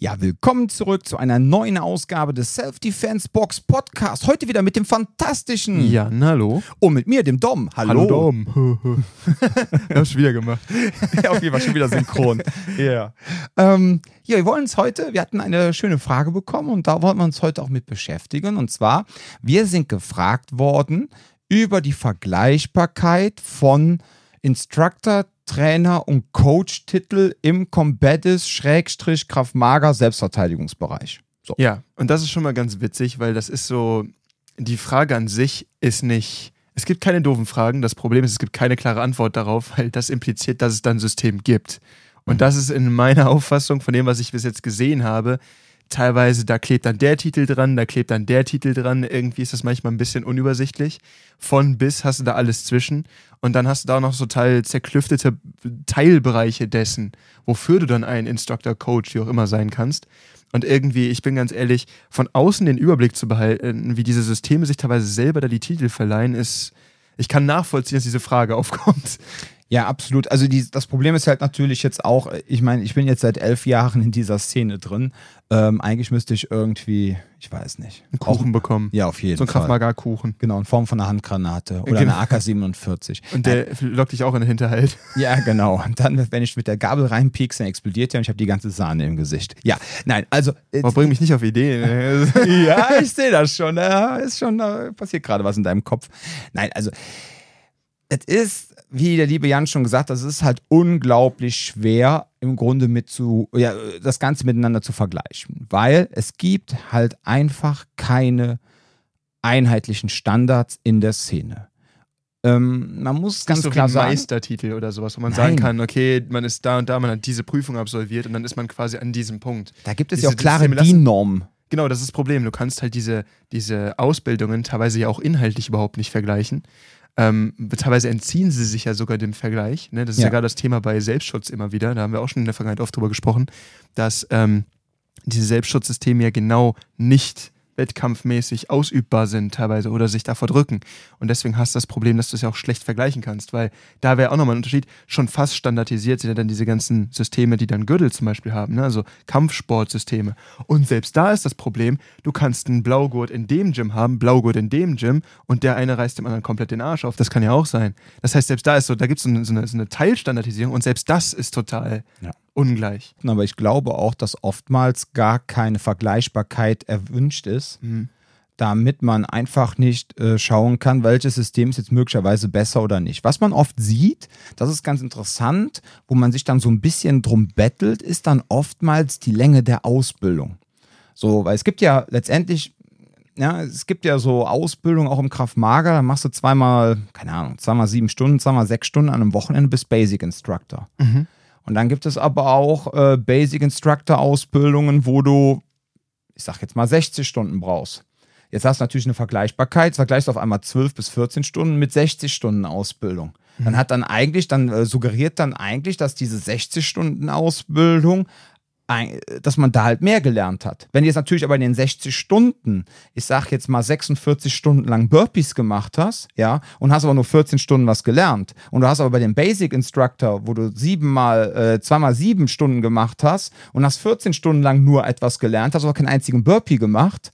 Ja, willkommen zurück zu einer neuen Ausgabe des Self-Defense Box Podcast. Heute wieder mit dem fantastischen Ja, hallo. und mit mir, dem Dom. Hallo. Dom. Hab's wieder gemacht. Ja, auf jeden Fall schon wieder synchron. Ja. Ähm, ja, wir wollen uns heute, wir hatten eine schöne Frage bekommen und da wollen wir uns heute auch mit beschäftigen. Und zwar, wir sind gefragt worden über die Vergleichbarkeit von Instructor, Trainer und Coach-Titel im Combatis-Kraft-Mager Selbstverteidigungsbereich. So. Ja, und das ist schon mal ganz witzig, weil das ist so, die Frage an sich ist nicht, es gibt keine doofen Fragen, das Problem ist, es gibt keine klare Antwort darauf, weil das impliziert, dass es dann ein System gibt. Und das ist in meiner Auffassung von dem, was ich bis jetzt gesehen habe, teilweise, da klebt dann der Titel dran, da klebt dann der Titel dran. Irgendwie ist das manchmal ein bisschen unübersichtlich. Von bis hast du da alles zwischen. Und dann hast du da noch so teil zerklüftete Teilbereiche dessen, wofür du dann ein Instructor, Coach, wie auch immer sein kannst. Und irgendwie, ich bin ganz ehrlich, von außen den Überblick zu behalten, wie diese Systeme sich teilweise selber da die Titel verleihen, ist, ich kann nachvollziehen, dass diese Frage aufkommt. Ja, absolut. Also die, das Problem ist halt natürlich jetzt auch, ich meine, ich bin jetzt seit elf Jahren in dieser Szene drin. Ähm, eigentlich müsste ich irgendwie, ich weiß nicht. Einen Kuchen auch, bekommen. Ja, auf jeden so ein Fall. Kraftmagar-Kuchen. Genau, in Form von einer Handgranate oder Genau. einer AK-47. Und der lockt dich auch in den Hinterhalt. Ja, genau. Und dann, wenn ich mit der Gabel reinpiekse, dann explodiert der und ich habe die ganze Sahne im Gesicht. Ja, nein, also. äh, Aber bring mich nicht auf Ideen. ja, ich sehe das schon. Ja, ist schon, da passiert gerade was in deinem Kopf. Nein, also, es ist, wie der liebe Jan schon gesagt hat, es ist halt unglaublich schwer, im Grunde mit zu, ja, das Ganze miteinander zu vergleichen. Weil es gibt halt einfach keine einheitlichen Standards in der Szene. Ähm, man muss ganz so klar sagen. Meistertitel oder sowas, wo man Nein. sagen kann, okay, man ist da und da, man hat diese Prüfung absolviert und dann ist man quasi an diesem Punkt. Da gibt es Diese ja auch klare DIN-Normen. Genau, das ist das Problem. Du kannst halt diese, diese Ausbildungen teilweise ja auch inhaltlich überhaupt nicht vergleichen. Ähm, teilweise entziehen sie sich ja sogar dem Vergleich. Ne? Das ist ja. Ja. gerade das Thema bei Selbstschutz immer wieder. Da haben wir auch schon in der Vergangenheit oft drüber gesprochen, dass ähm, diese Selbstschutzsysteme ja genau nicht wettkampfmäßig ausübbar sind teilweise oder sich da verdrücken. Und deswegen hast du das Problem, dass du es ja auch schlecht vergleichen kannst, weil da wäre auch nochmal ein Unterschied. Schon fast standardisiert sind ja dann diese ganzen Systeme, die dann Gürtel zum Beispiel haben, ne? also Kampfsportsysteme. Und selbst da ist das Problem, du kannst einen Blaugurt in dem Gym haben, Blaugurt in dem Gym und der eine reißt dem anderen komplett den Arsch auf. Das kann ja auch sein. Das heißt, selbst da ist so, da gibt so es so eine, so eine Teilstandardisierung und selbst das ist total Ja. Ungleich. Aber ich glaube auch, dass oftmals gar keine Vergleichbarkeit erwünscht ist, Mhm. damit man einfach nicht äh, schauen kann, welches System ist jetzt möglicherweise besser oder nicht. Was man oft sieht, das ist ganz interessant, wo man sich dann so ein bisschen drum bettelt, ist dann oftmals die Länge der Ausbildung. So, weil es gibt ja letztendlich, ja, es gibt ja so Ausbildung auch im Kraftmager, da machst du zweimal, keine Ahnung, zweimal sieben Stunden, zweimal sechs Stunden an einem Wochenende bis Basic Instructor. Und dann gibt es aber auch äh, Basic Instructor Ausbildungen, wo du, ich sag jetzt mal 60 Stunden brauchst. Jetzt hast du natürlich eine Vergleichbarkeit, vergleichst auf einmal 12 bis 14 Stunden mit 60 Stunden Ausbildung. Dann hat dann eigentlich, dann äh, suggeriert dann eigentlich, dass diese 60 Stunden Ausbildung, dass man da halt mehr gelernt hat. Wenn du jetzt natürlich aber in den 60 Stunden, ich sag jetzt mal 46 Stunden lang Burpees gemacht hast, ja, und hast aber nur 14 Stunden was gelernt und du hast aber bei dem Basic Instructor, wo du siebenmal, äh, zweimal sieben Stunden gemacht hast und hast 14 Stunden lang nur etwas gelernt, hast aber keinen einzigen Burpee gemacht,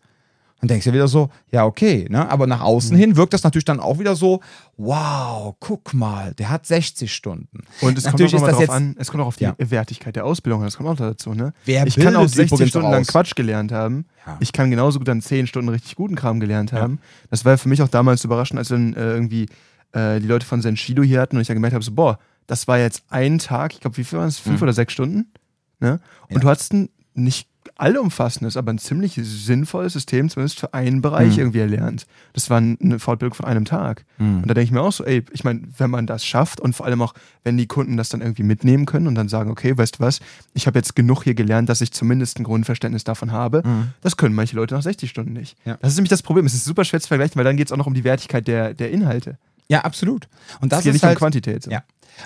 dann denkst du wieder so, ja, okay, ne? Aber nach außen hin wirkt das natürlich dann auch wieder so, wow, guck mal, der hat 60 Stunden. Und es Natürlich kommt auch ist das jetzt- an, es kommt auch auf die Ja. Wertigkeit der Ausbildung an, das kommt auch dazu, ne? Wer ich kann auch bildet 60 übrigens Stunden lang? Quatsch gelernt haben. Ja. Ich kann genauso gut dann 10 Stunden richtig guten Kram gelernt haben. Das war für mich auch damals überraschend, als dann äh, irgendwie äh, die Leute von Senshido hier hatten und ich dann gemerkt habe, so, boah, das war jetzt ein Tag, ich glaube, wie viel waren es? Fünf oder sechs Stunden? Ne? Und Ja. du hattest ein nicht allumfassendes, aber ein ziemlich sinnvolles System, zumindest für einen Bereich Mhm. irgendwie erlernt. Das war eine Fortbildung von einem Tag. Mhm. Und da denke ich mir auch so, ey, ich meine, wenn man das schafft und vor allem auch, wenn die Kunden das dann irgendwie mitnehmen können und dann sagen, okay, weißt du was, ich habe jetzt genug hier gelernt, dass ich zumindest ein Grundverständnis davon habe, Mhm. das können manche Leute nach 60 Stunden nicht. Ja. Das ist nämlich das Problem. Es ist super schwer zu vergleichen, weil dann geht es auch noch um die Wertigkeit der, der Inhalte. Ja, absolut. Und das es geht ist nicht halt, um Quantität. So. Ja.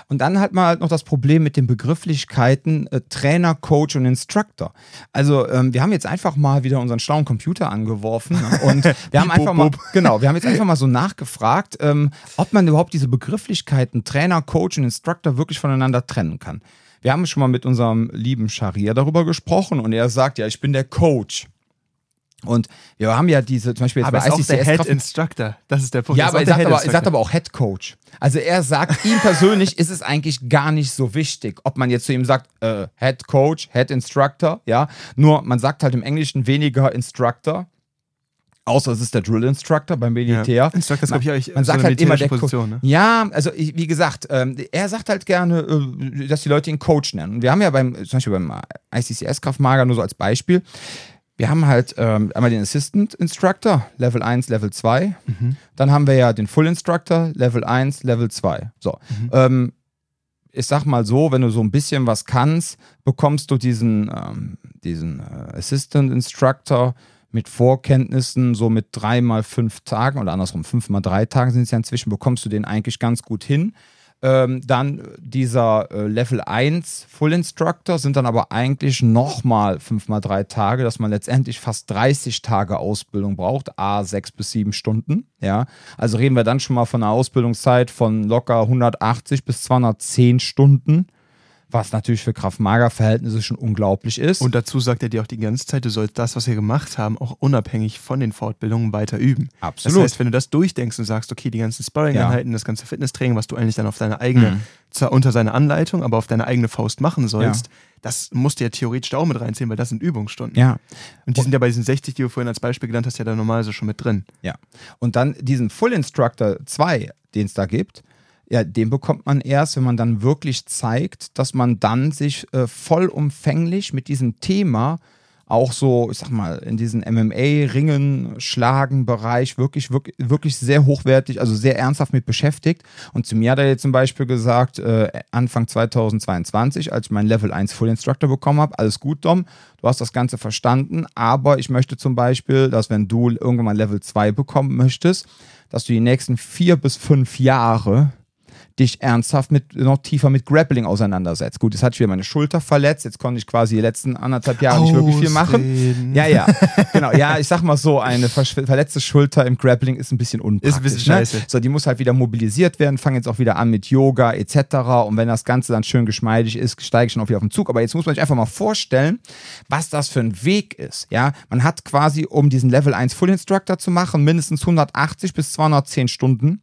Und dann hat man halt noch das Problem mit den Begrifflichkeiten äh, Trainer, Coach und Instructor. Also ähm, wir haben jetzt einfach mal wieder unseren schlauen Computer angeworfen ne? und wir haben einfach mal, genau, wir haben jetzt einfach mal so nachgefragt, ähm, ob man überhaupt diese Begrifflichkeiten Trainer, Coach und Instructor wirklich voneinander trennen kann. wir haben schon mal mit unserem lieben Scharia darüber gesprochen und er sagt, ja, ich bin der Coach. Und wir haben ja diese, zum Beispiel jetzt aber bei ist auch der Head ICCS Instructor. Das ist der Punkt. ja, Er aber er sagt aber, er sagt aber auch Head Coach. Also er sagt, ihm persönlich ist es eigentlich gar nicht so wichtig, ob man jetzt zu ihm sagt, äh, Head Coach, Head Instructor, ja. Nur man sagt halt im Englischen weniger Instructor, außer es ist der Drill Instructor beim Militär. Ja. Instructor ist, glaub ich, eigentlich man so sagt halt immer der Position, ne? Ja, also ich, wie gesagt, ähm, er sagt halt gerne, äh, dass die Leute ihn Coach nennen. Und wir haben ja beim, zum Beispiel beim ICCS Kraftmager nur so als Beispiel, wir haben halt ähm, einmal den Assistant Instructor, Level 1, Level 2. Dann haben wir ja den Full Instructor, Level 1, Level 2. So. Ähm, ich sag mal so, wenn du so ein bisschen was kannst, bekommst du diesen, ähm, diesen äh, Assistant Instructor mit Vorkenntnissen, so mit drei mal fünf Tagen oder andersrum, fünf mal drei Tagen sind es ja inzwischen, bekommst du den eigentlich ganz gut hin. Ähm, dann dieser äh, Level 1 Full Instructor sind dann aber eigentlich nochmal 5 mal 3 Tage, dass man letztendlich fast 30 Tage Ausbildung braucht, a 6 bis 7 Stunden. Ja, also reden wir dann schon mal von einer Ausbildungszeit von locker 180 bis 210 Stunden, was natürlich für Kraft-Mager-Verhältnisse schon unglaublich ist. Und dazu sagt er dir auch die ganze Zeit, du sollst das, was wir gemacht haben, auch unabhängig von den Fortbildungen weiter üben. Absolut. Das heißt, wenn du das durchdenkst und sagst, okay, die ganzen Sparring-Einheiten, das ganze Fitnesstraining, was du eigentlich dann auf deine eigene, Mhm. zwar unter seine Anleitung, aber auf deine eigene Faust machen sollst, das musst du ja theoretisch da auch mit reinziehen, weil das sind Übungsstunden. ja, Und die sind ja bei diesen 60, die du vorhin als Beispiel genannt hast, ja da normalerweise schon mit drin. Ja. Und dann diesen Full Instructor 2, den es da gibt, ja, den bekommt man erst, wenn man dann wirklich zeigt, dass man dann sich äh, vollumfänglich mit diesem Thema auch so, ich sag mal, in diesen MMA-Ringen, Schlagen-Bereich wirklich, wirklich, wirklich sehr hochwertig, also sehr ernsthaft mit beschäftigt. Und zu mir hat er jetzt zum Beispiel gesagt, äh, Anfang 2022, als ich meinen Level 1 Full Instructor bekommen habe, alles gut, Dom, du hast das Ganze verstanden, aber ich möchte zum Beispiel, dass wenn du irgendwann mal Level 2 bekommen möchtest, dass du die nächsten vier bis fünf Jahre dich ernsthaft mit noch tiefer mit Grappling auseinandersetzt. Gut, jetzt hatte ich wieder meine Schulter verletzt, jetzt konnte ich quasi die letzten anderthalb Jahre nicht wirklich viel machen. Ja, ja, genau. Ja, ich sag mal so, eine verletzte Schulter im Grappling ist ein bisschen unpraktisch. Ist ein bisschen scheiße. Ne? So, die muss halt wieder mobilisiert werden, fange jetzt auch wieder an mit Yoga etc. Und wenn das Ganze dann schön geschmeidig ist, steige ich schon auch wieder auf den Zug. Aber jetzt muss man sich einfach mal vorstellen, was das für ein Weg ist. Ja, man hat quasi, um diesen Level 1 Full Instructor zu machen, mindestens 180 bis 210 Stunden.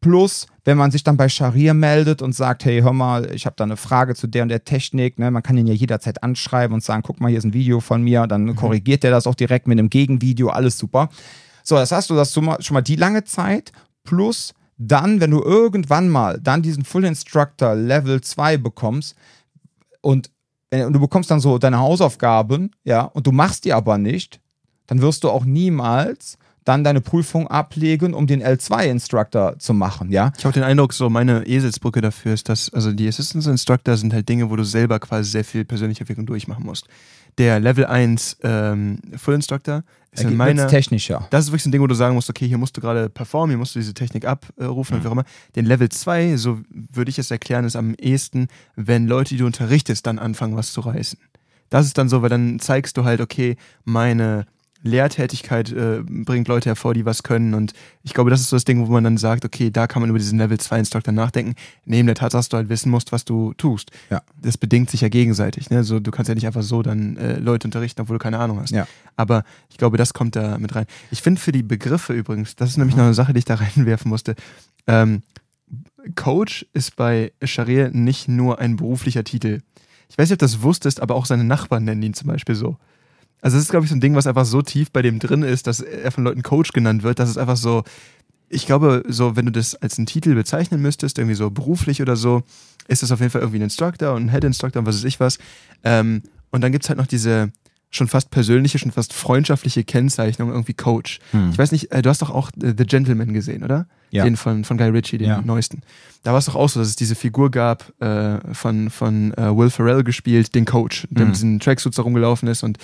Plus, wenn man sich dann bei Scharia meldet und sagt, hey, hör mal, ich habe da eine Frage zu der und der Technik, ne? man kann ihn ja jederzeit anschreiben und sagen, guck mal, hier ist ein Video von mir, dann korrigiert der das auch direkt mit einem Gegenvideo, alles super. So, das hast du das schon mal, schon mal die lange Zeit, plus dann, wenn du irgendwann mal dann diesen Full Instructor Level 2 bekommst und, wenn, und du bekommst dann so deine Hausaufgaben, ja, und du machst die aber nicht, dann wirst du auch niemals dann deine Prüfung ablegen, um den L2-Instructor zu machen, ja. Ich habe den Eindruck, so meine Eselsbrücke dafür ist, dass, also die Assistance Instructor sind halt Dinge, wo du selber quasi sehr viel persönliche Entwicklung durchmachen musst. Der Level 1 ähm, Full Instructor ist in meiner. technischer. Das ist wirklich so ein Ding, wo du sagen musst, okay, hier musst du gerade performen, hier musst du diese Technik abrufen und wie auch immer. Den Level 2, so würde ich es erklären, ist am ehesten, wenn Leute, die du unterrichtest, dann anfangen, was zu reißen. Das ist dann so, weil dann zeigst du halt, okay, meine Lehrtätigkeit äh, bringt Leute hervor, die was können. Und ich glaube, das ist so das Ding, wo man dann sagt, okay, da kann man über diesen Level 2 Instructor nachdenken. Neben der Tatsache, dass du halt wissen musst, was du tust. Ja. Das bedingt sich ja gegenseitig. Ne? So, du kannst ja nicht einfach so dann äh, Leute unterrichten, obwohl du keine Ahnung hast. Ja. Aber ich glaube, das kommt da mit rein. Ich finde für die Begriffe übrigens, das ist nämlich noch eine Sache, die ich da reinwerfen musste. Ähm, Coach ist bei Scharia nicht nur ein beruflicher Titel. Ich weiß nicht, ob du das wusstest, aber auch seine Nachbarn nennen ihn zum Beispiel so. Also das ist, glaube ich, so ein Ding, was einfach so tief bei dem drin ist, dass er von Leuten Coach genannt wird, dass es einfach so, ich glaube, so, wenn du das als einen Titel bezeichnen müsstest, irgendwie so beruflich oder so, ist das auf jeden Fall irgendwie ein Instructor und ein Head Instructor und was weiß ich was. Ähm, und dann gibt es halt noch diese schon fast persönliche, schon fast freundschaftliche Kennzeichnung, irgendwie Coach. Hm. Ich weiß nicht, äh, du hast doch auch äh, The Gentleman gesehen, oder? Ja. Den von, von Guy Ritchie, den Ja. neuesten. Da war es doch auch so, dass es diese Figur gab, äh, von, von äh, Will Ferrell gespielt, den Coach, der Mhm. mit diesen Tracksuits da rumgelaufen ist und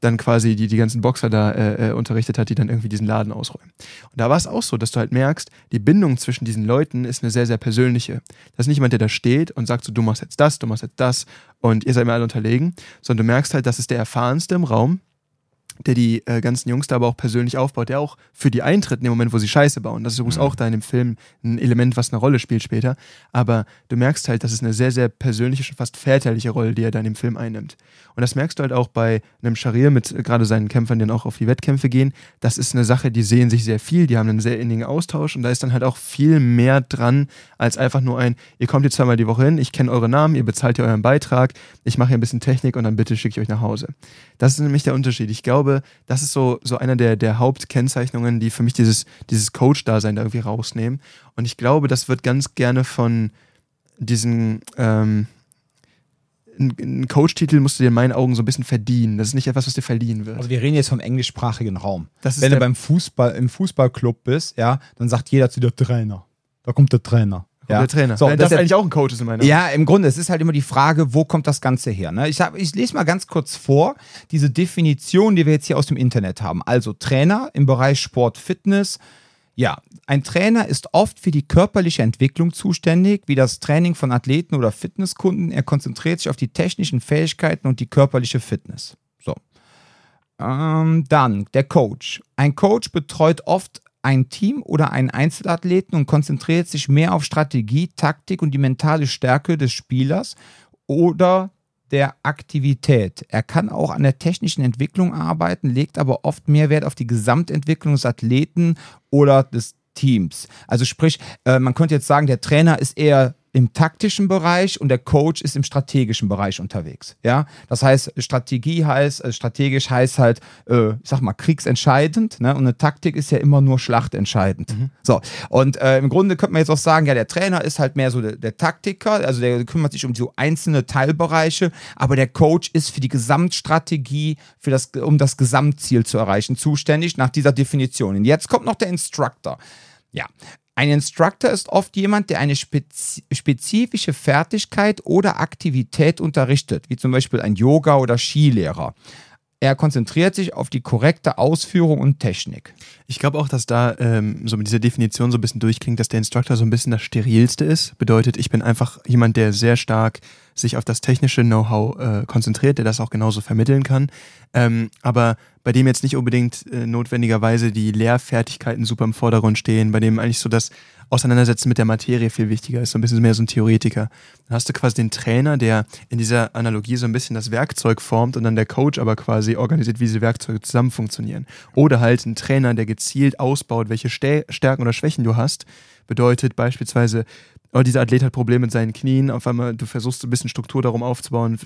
dann quasi die, die ganzen Boxer da äh, äh, unterrichtet hat, die dann irgendwie diesen Laden ausräumen. Und da war es auch so, dass du halt merkst, die Bindung zwischen diesen Leuten ist eine sehr, sehr persönliche. Das ist nicht jemand, der da steht und sagt so, du machst jetzt das, du machst jetzt das und ihr seid mir alle unterlegen, sondern du merkst halt, das ist der Erfahrenste im Raum, der die äh, ganzen Jungs da aber auch persönlich aufbaut, der auch für die eintritt in dem Moment, wo sie Scheiße bauen. Das ist übrigens mhm. auch da in dem Film ein Element, was eine Rolle spielt später. Aber du merkst halt, das ist eine sehr, sehr persönliche, schon fast väterliche Rolle, die er da in dem Film einnimmt. Und das merkst du halt auch bei einem Sharir mit äh, gerade seinen Kämpfern, die dann auch auf die Wettkämpfe gehen. Das ist eine Sache, die sehen sich sehr viel, die haben einen sehr innigen Austausch und da ist dann halt auch viel mehr dran, als einfach nur ein, ihr kommt jetzt zweimal die Woche hin, ich kenne eure Namen, ihr bezahlt hier euren Beitrag, ich mache hier ein bisschen Technik und dann bitte schicke ich euch nach Hause. Das ist nämlich der Unterschied. Ich glaube, das ist so, so einer der, der Hauptkennzeichnungen, die für mich dieses, dieses Coach-Dasein da irgendwie rausnehmen. Und ich glaube, das wird ganz gerne von diesen, ähm, ein Coach-Titel musst du dir in meinen Augen so ein bisschen verdienen. Das ist nicht etwas, was dir verliehen wird. Also wir reden jetzt vom englischsprachigen Raum. Wenn du beim Fußball, im Fußballclub bist, ja, dann sagt jeder zu dir Trainer. Da kommt der Trainer. Ja. Der Trainer. So, das, das ist eigentlich auch ein Coach ist in meiner Ja, im Grunde, es ist halt immer die Frage, wo kommt das Ganze her? Ne? Ich, hab, ich lese mal ganz kurz vor, diese Definition, die wir jetzt hier aus dem Internet haben. Also Trainer im Bereich Sport, Fitness. Ja, ein Trainer ist oft für die körperliche Entwicklung zuständig, wie das Training von Athleten oder Fitnesskunden. Er konzentriert sich auf die technischen Fähigkeiten und die körperliche Fitness. So. Ähm, dann der Coach. Ein Coach betreut oft ein Team oder einen Einzelathleten und konzentriert sich mehr auf Strategie, Taktik und die mentale Stärke des Spielers oder der Aktivität. Er kann auch an der technischen Entwicklung arbeiten, legt aber oft mehr Wert auf die Gesamtentwicklung des Athleten oder des Teams. Also sprich, äh, man könnte jetzt sagen, der Trainer ist eher im taktischen Bereich und der Coach ist im strategischen Bereich unterwegs. Ja, das heißt, Strategie heißt, äh, strategisch heißt halt, äh, ich sag mal, kriegsentscheidend, ne? Und eine Taktik ist ja immer nur schlachtentscheidend. Mhm. So, und äh, im Grunde könnte man jetzt auch sagen, ja, der Trainer ist halt mehr so der, der, Taktiker, also der kümmert sich um so einzelne Teilbereiche, aber der Coach ist für die Gesamtstrategie, für das, um das Gesamtziel zu erreichen, zuständig nach dieser Definition. Und jetzt kommt noch der Instructor. Ja, ein Instructor ist oft jemand, der eine spezifische Fertigkeit oder Aktivität unterrichtet, wie zum Beispiel ein Yoga- oder Skilehrer. Er konzentriert sich auf die korrekte Ausführung und Technik. Ich glaube auch, dass da ähm, so mit dieser Definition so ein bisschen durchklingt, dass der Instructor so ein bisschen das Sterilste ist. Bedeutet, ich bin einfach jemand, der sehr stark sich auf das technische Know-how äh, konzentriert, der das auch genauso vermitteln kann. Ähm, aber bei dem jetzt nicht unbedingt äh, notwendigerweise die Lehrfertigkeiten super im Vordergrund stehen, bei dem eigentlich so das Auseinandersetzen mit der Materie viel wichtiger ist, so ein bisschen mehr so ein Theoretiker. Dann hast du quasi den Trainer, der in dieser Analogie so ein bisschen das Werkzeug formt und dann der Coach aber quasi organisiert, wie diese Werkzeuge zusammen funktionieren. Oder halt ein Trainer, der gezielt ausbaut, welche Stärken oder Schwächen du hast. Bedeutet beispielsweise, oh, dieser Athlet hat Probleme mit seinen Knien, auf einmal, du versuchst ein bisschen Struktur darum aufzubauen,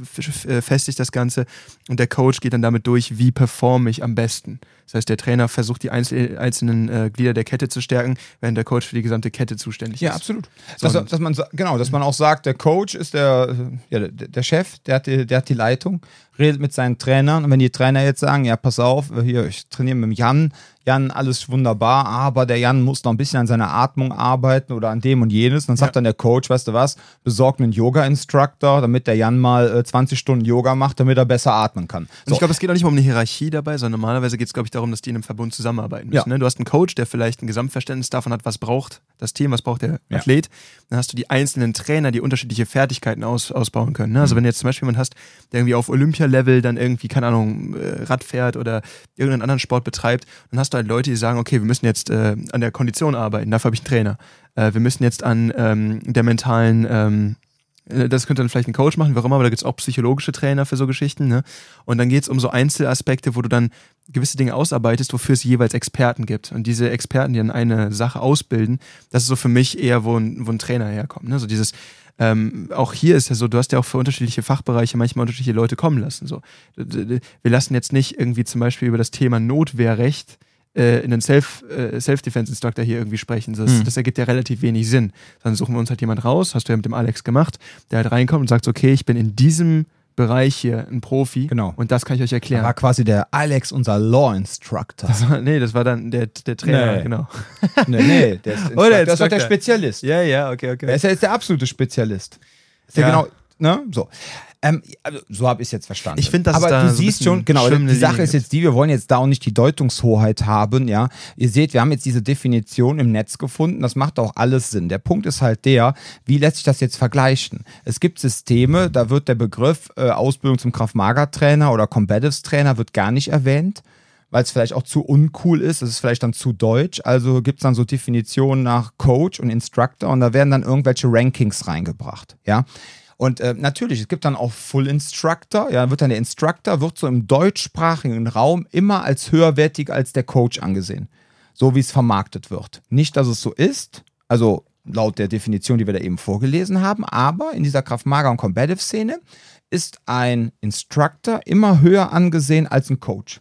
äh, festigt das Ganze und der Coach geht dann damit durch, wie performe ich am besten. Das heißt, der Trainer versucht die einzelnen äh, Glieder der Kette zu stärken, während der Coach für die gesamte Kette zuständig ist. Ja, absolut. So, dass, dass, man, genau, dass man auch sagt, der Coach ist der, ja, der, der Chef, der hat, die, der hat die Leitung, redet mit seinen Trainern und wenn die Trainer jetzt sagen, ja, pass auf, hier, ich trainiere mit dem Jan, Jan, alles wunderbar, aber der Jan muss noch ein bisschen an seiner Atmung arbeiten oder an dem und jenes. Dann sagt ja. dann der Coach, weißt du was, besorg einen Yoga-Instructor, damit der Jan mal äh, 20 Stunden Yoga macht, damit er besser atmen kann. So. Und ich glaube, es geht auch nicht mal um eine Hierarchie dabei, sondern normalerweise geht es, glaube ich, darum, dass die in einem Verbund zusammenarbeiten müssen. Ja. Ne? Du hast einen Coach, der vielleicht ein Gesamtverständnis davon hat, was braucht das Team, was braucht der ja. Athlet. Dann hast du die einzelnen Trainer, die unterschiedliche Fertigkeiten aus, ausbauen können. Ne? Also mhm. wenn du jetzt zum Beispiel jemanden hast, der irgendwie auf Olympia-Level dann irgendwie, keine Ahnung, äh, Rad fährt oder irgendeinen anderen Sport betreibt, dann hast du halt Leute, die sagen, okay, wir müssen jetzt äh, an der Kondition arbeiten, dafür habe ich einen Trainer. Äh, wir müssen jetzt an ähm, der mentalen ähm, äh, das könnte dann vielleicht ein Coach machen, warum, aber da gibt es auch psychologische Trainer für so Geschichten. Ne? Und dann geht es um so Einzelaspekte, wo du dann gewisse Dinge ausarbeitest, wofür es jeweils Experten gibt. Und diese Experten, die dann eine Sache ausbilden, das ist so für mich eher, wo ein, wo ein Trainer herkommt. Ne? So dieses, ähm, auch hier ist ja so, du hast ja auch für unterschiedliche Fachbereiche manchmal unterschiedliche Leute kommen lassen. So. Wir lassen jetzt nicht irgendwie zum Beispiel über das Thema Notwehrrecht äh, einen Self, äh, Self-Defense-Instructor hier irgendwie sprechen. Das, mhm. das ergibt ja relativ wenig Sinn. Dann suchen wir uns halt jemand raus, hast du ja mit dem Alex gemacht, der halt reinkommt und sagt, okay, ich bin in diesem Bereich hier ein Profi. Genau. Und das kann ich euch erklären. Da war quasi der Alex unser Law Instructor. Das war, nee, das war dann der, der Trainer, nee. genau. nee, nee, der ist, oh, der das doch der Spezialist. Ja, ja, okay, okay. Er ist ja jetzt der absolute Spezialist. Ist ja, ja genau, ne? So. Ähm, also, so habe ich es jetzt verstanden. Ich finde, das Aber da du siehst schon, genau, die Sache ist jetzt die, wir wollen jetzt da auch nicht die Deutungshoheit haben, ja. Ihr seht, wir haben jetzt diese Definition im Netz gefunden, das macht auch alles Sinn. Der Punkt ist halt der, wie lässt sich das jetzt vergleichen? Es gibt Systeme, da wird der Begriff äh, Ausbildung zum Kraft-Mager-Trainer oder Combatives-Trainer wird gar nicht erwähnt. weil es vielleicht auch zu uncool ist, es ist vielleicht dann zu deutsch. Also gibt es dann so Definitionen nach Coach und Instructor und da werden dann irgendwelche Rankings reingebracht. Ja. Und äh, natürlich, es gibt dann auch Full Instructor. Ja, wird dann der Instructor, wird so im deutschsprachigen Raum immer als höherwertig als der Coach angesehen. So wie es vermarktet wird. Nicht, dass es so ist, also laut der Definition, die wir da eben vorgelesen haben, aber in dieser Kraftmager- und Combative-Szene ist ein Instructor immer höher angesehen als ein Coach.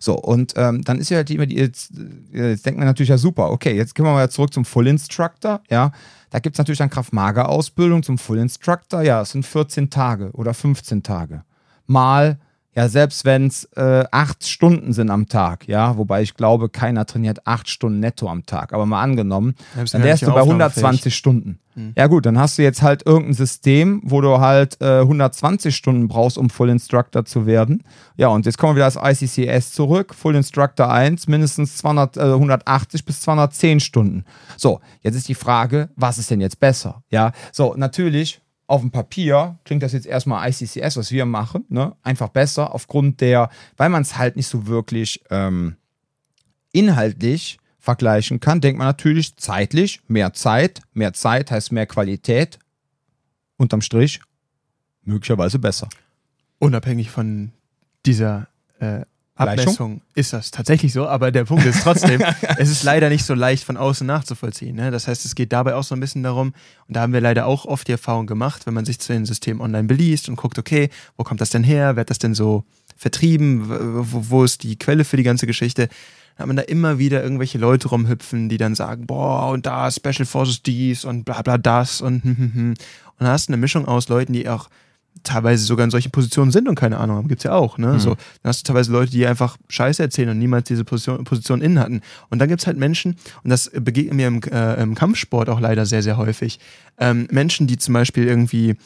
So, und ähm, dann ist ja halt immer die, jetzt, jetzt denkt man natürlich ja super, okay, jetzt gehen wir mal zurück zum Full Instructor, ja. Da gibt es natürlich dann Kraft-Mager-Ausbildung zum Full Instructor, ja, es sind 14 Tage oder 15 Tage. Mal ja, selbst wenn es äh, acht Stunden sind am Tag, ja, wobei ich glaube, keiner trainiert acht Stunden netto am Tag, aber mal angenommen, dann wärst du bei 120 Stunden. Hm. Ja gut, dann hast du jetzt halt irgendein System, wo du halt äh, 120 Stunden brauchst, um Full Instructor zu werden. Ja, und jetzt kommen wir wieder als ICCS zurück, Full Instructor 1, mindestens 200, äh, 180 bis 210 Stunden. So, jetzt ist die Frage, was ist denn jetzt besser? Ja, so, natürlich auf dem Papier klingt das jetzt erstmal ICCS, was wir machen, ne? einfach besser aufgrund der, weil man es halt nicht so wirklich ähm, inhaltlich vergleichen kann, denkt man natürlich zeitlich, mehr Zeit, mehr Zeit heißt mehr Qualität, unterm Strich möglicherweise besser. Unabhängig von dieser äh, Abmessung ist das tatsächlich so, aber der Punkt ist trotzdem, es ist leider nicht so leicht von außen nachzuvollziehen. Ne? Das heißt, es geht dabei auch so ein bisschen darum, und da haben wir leider auch oft die Erfahrung gemacht, wenn man sich zu den Systemen online beliest und guckt, okay, wo kommt das denn her? Wer hat das denn so vertrieben? Wo, wo ist die Quelle für die ganze Geschichte? Dann hat man da immer wieder irgendwelche Leute rumhüpfen, die dann sagen, boah, und da Special Forces dies und bla bla das und hm, hm, hm. Und dann hast du eine Mischung aus Leuten, die auch teilweise sogar in solchen Positionen sind und keine Ahnung haben. Gibt es ja auch. Ne? Mhm. So, dann hast du teilweise Leute, die einfach Scheiße erzählen und niemals diese Position, Position innen hatten. Und dann gibt es halt Menschen, und das begegnet mir im, äh, im, Kampfsport auch leider sehr, sehr häufig, ähm, Menschen, die zum Beispiel irgendwie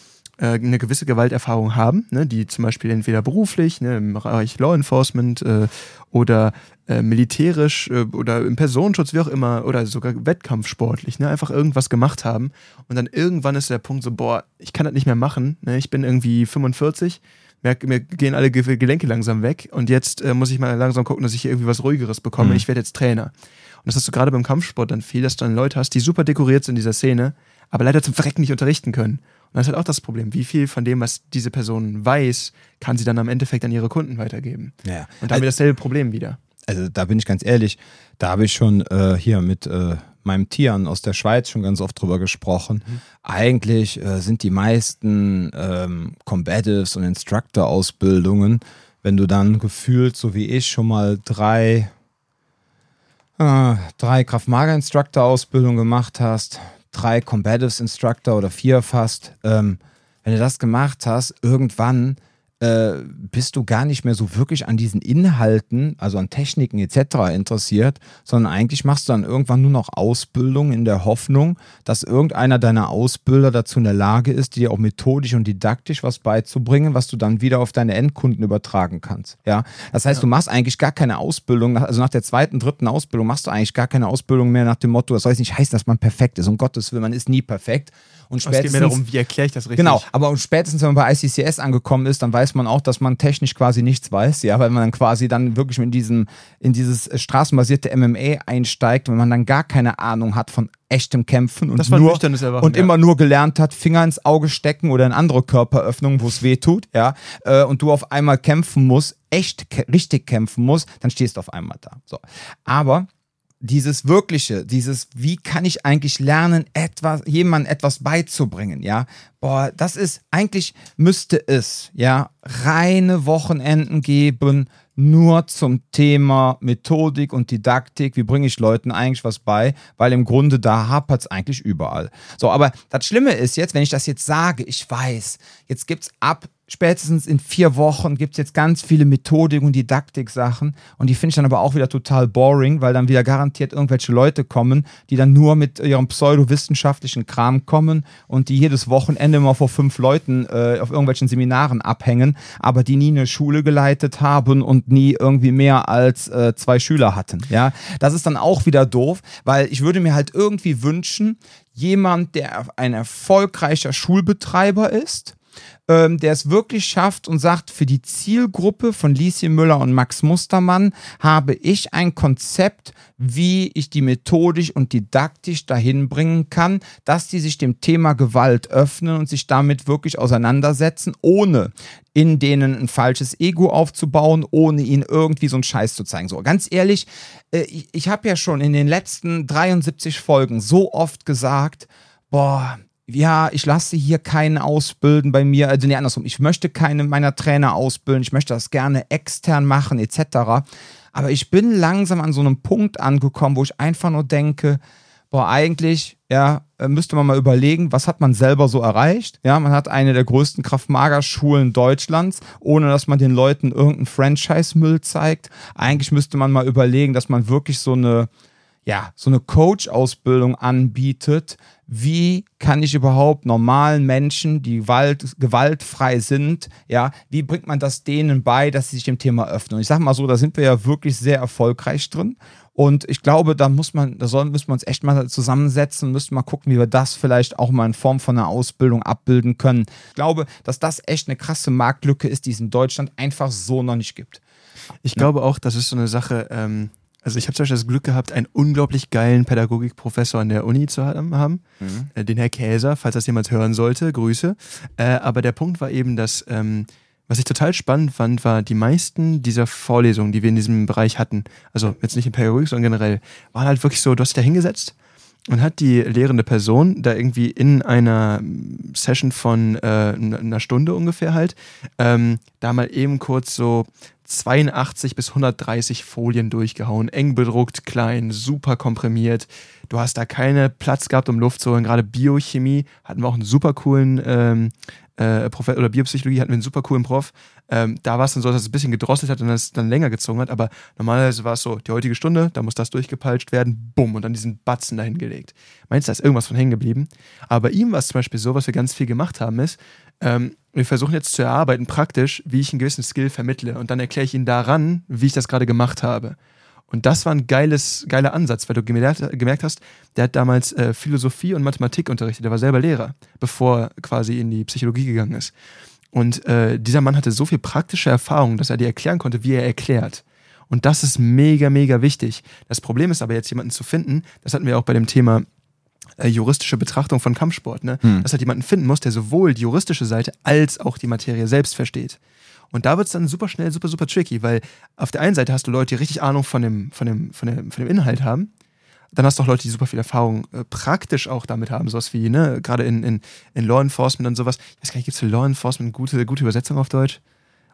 eine gewisse Gewalterfahrung haben, ne, die zum Beispiel entweder beruflich, ne, im Bereich Law Enforcement äh, oder äh, militärisch äh, oder im Personenschutz, wie auch immer, oder sogar wettkampfsportlich, ne, einfach irgendwas gemacht haben. Und dann irgendwann ist der Punkt so, boah, ich kann das nicht mehr machen, ne, ich bin irgendwie 45, mir, mir gehen alle Gelenke langsam weg und jetzt äh, muss ich mal langsam gucken, dass ich hier irgendwie was Ruhigeres bekomme. Mhm. Ich werde jetzt Trainer. Und das hast du gerade beim Kampfsport dann viel, dass du dann Leute hast, die super dekoriert sind in dieser Szene, aber leider zum Verrecken nicht unterrichten können. Und das ist halt auch das Problem. Wie viel von dem, was diese Person weiß, kann sie dann am Endeffekt an ihre Kunden weitergeben? Ja. Und da haben wir dasselbe Problem wieder. Also da bin ich ganz ehrlich, da habe ich schon äh, hier mit äh, meinem Tieren aus der Schweiz schon ganz oft drüber gesprochen. Mhm. Eigentlich äh, sind die meisten ähm, Combatives und Instructor-Ausbildungen, wenn du dann gefühlt, so wie ich, schon mal drei, äh, drei Kraft-Mager-Instructor-Ausbildungen gemacht hast, drei Combatives Instructor oder vier fast. Ähm, wenn du das gemacht hast, irgendwann äh, bist du gar nicht mehr so wirklich an diesen Inhalten, also an Techniken etc. interessiert, sondern eigentlich machst du dann irgendwann nur noch Ausbildung in der Hoffnung, dass irgendeiner deiner Ausbilder dazu in der Lage ist, dir auch methodisch und didaktisch was beizubringen, was du dann wieder auf deine Endkunden übertragen kannst. Ja, das heißt, ja. du machst eigentlich gar keine Ausbildung, also nach der zweiten, dritten Ausbildung machst du eigentlich gar keine Ausbildung mehr nach dem Motto, das soll jetzt nicht heißen, dass man perfekt ist. Um Gottes Willen, man ist nie perfekt. Und spätestens, es geht mir darum, wie erkläre ich das richtig? Genau, aber spätestens, wenn man bei ICCS angekommen ist, dann weiß man auch, dass man technisch quasi nichts weiß, ja, weil man dann quasi dann wirklich in diesem, in dieses straßenbasierte MMA einsteigt, wenn man dann gar keine Ahnung hat von echtem Kämpfen und, nur, und ja. immer nur gelernt hat, Finger ins Auge stecken oder in andere Körperöffnungen, wo es weh tut, ja, äh, und du auf einmal kämpfen musst, echt richtig kämpfen musst, dann stehst du auf einmal da. So. Aber dieses Wirkliche, dieses, wie kann ich eigentlich lernen, etwas, jemandem etwas beizubringen, ja? Boah, das ist, eigentlich müsste es, ja, reine Wochenenden geben, nur zum Thema Methodik und Didaktik. Wie bringe ich Leuten eigentlich was bei? Weil im Grunde da hapert es eigentlich überall. So, aber das Schlimme ist jetzt, wenn ich das jetzt sage, ich weiß, jetzt gibt es ab spätestens in vier Wochen gibt es jetzt ganz viele Methodik- und Didaktik-Sachen und die finde ich dann aber auch wieder total boring, weil dann wieder garantiert irgendwelche Leute kommen, die dann nur mit ihrem pseudowissenschaftlichen Kram kommen und die jedes Wochenende mal vor fünf Leuten äh, auf irgendwelchen Seminaren abhängen, aber die nie eine Schule geleitet haben und nie irgendwie mehr als äh, zwei Schüler hatten. Ja, das ist dann auch wieder doof, weil ich würde mir halt irgendwie wünschen, jemand, der ein erfolgreicher Schulbetreiber ist, ähm, der es wirklich schafft und sagt, für die Zielgruppe von Lieschen Müller und Max Mustermann habe ich ein Konzept, wie ich die methodisch und didaktisch dahin bringen kann, dass die sich dem Thema Gewalt öffnen und sich damit wirklich auseinandersetzen, ohne in denen ein falsches Ego aufzubauen, ohne ihnen irgendwie so einen Scheiß zu zeigen. So, ganz ehrlich, äh, ich, ich habe ja schon in den letzten 73 Folgen so oft gesagt, boah, ja, ich lasse hier keinen ausbilden bei mir, also nee, andersrum, ich möchte keine meiner Trainer ausbilden, ich möchte das gerne extern machen, etc. Aber ich bin langsam an so einem Punkt angekommen, wo ich einfach nur denke, boah, eigentlich, ja, äh, müsste man mal überlegen, was hat man selber so erreicht? Ja, man hat eine der größten Kraftmager-Schulen Deutschlands, ohne dass man den Leuten irgendeinen Franchise-Müll zeigt. Eigentlich müsste man mal überlegen, dass man wirklich so eine, ja, so eine Coach-Ausbildung anbietet, wie kann ich überhaupt normalen Menschen, die Gewalt, gewaltfrei sind, ja, wie bringt man das denen bei, dass sie sich dem Thema öffnen? Und ich sage mal so, da sind wir ja wirklich sehr erfolgreich drin. Und ich glaube, da muss man, da sollen, müssen wir uns echt mal zusammensetzen, müssen mal gucken, wie wir das vielleicht auch mal in Form von einer Ausbildung abbilden können. Ich glaube, dass das echt eine krasse Marktlücke ist, die es in Deutschland einfach so noch nicht gibt. Ich ja. glaube auch, das ist so eine Sache, ähm, also ich habe zum Beispiel das Glück gehabt, einen unglaublich geilen Pädagogikprofessor an der Uni zu haben, mhm. äh, den Herr Käser, falls das jemand hören sollte, Grüße. Äh, aber der Punkt war eben, dass, ähm, was ich total spannend fand, war, die meisten dieser Vorlesungen, die wir in diesem Bereich hatten, also jetzt nicht in Pädagogik, sondern generell, waren halt wirklich so, du hast dich da hingesetzt und hat die lehrende Person da irgendwie in einer Session von äh, einer Stunde ungefähr halt, ähm, da mal eben kurz so 82 bis 130 Folien durchgehauen, eng bedruckt, klein, super komprimiert. Du hast da keinen Platz gehabt, um Luft zu holen. Gerade Biochemie hatten wir auch einen super coolen ähm, äh, Prof oder Biopsychologie hatten wir einen super coolen Prof. Ähm, da war es dann so, dass es ein bisschen gedrosselt hat und es dann länger gezogen hat. Aber normalerweise war es so, die heutige Stunde, da muss das durchgepeitscht werden, bumm, und dann diesen Batzen dahin gelegt. Meinst du, da ist irgendwas von hängen geblieben? Aber bei ihm war es zum Beispiel so, was wir ganz viel gemacht haben, ist, ähm, wir versuchen jetzt zu erarbeiten, praktisch, wie ich einen gewissen Skill vermittle. Und dann erkläre ich Ihnen daran, wie ich das gerade gemacht habe. Und das war ein geiles, geiler Ansatz, weil du gemerkt, gemerkt hast, der hat damals äh, Philosophie und Mathematik unterrichtet. Der war selber Lehrer, bevor er quasi in die Psychologie gegangen ist. Und äh, dieser Mann hatte so viel praktische Erfahrung, dass er dir erklären konnte, wie er erklärt. Und das ist mega, mega wichtig. Das Problem ist aber jetzt jemanden zu finden, das hatten wir auch bei dem Thema äh, juristische Betrachtung von Kampfsport, ne? Hm. dass halt jemanden finden muss, der sowohl die juristische Seite als auch die Materie selbst versteht. Und da wird es dann super schnell, super, super tricky, weil auf der einen Seite hast du Leute, die richtig Ahnung von dem, von dem, von dem, von dem Inhalt haben. Dann hast du auch Leute, die super viel Erfahrung äh, praktisch auch damit haben, sowas wie, ne, gerade in, in, in Law Enforcement und sowas. Ich weiß gar nicht, gibt es für Law Enforcement gute, gute Übersetzung auf Deutsch?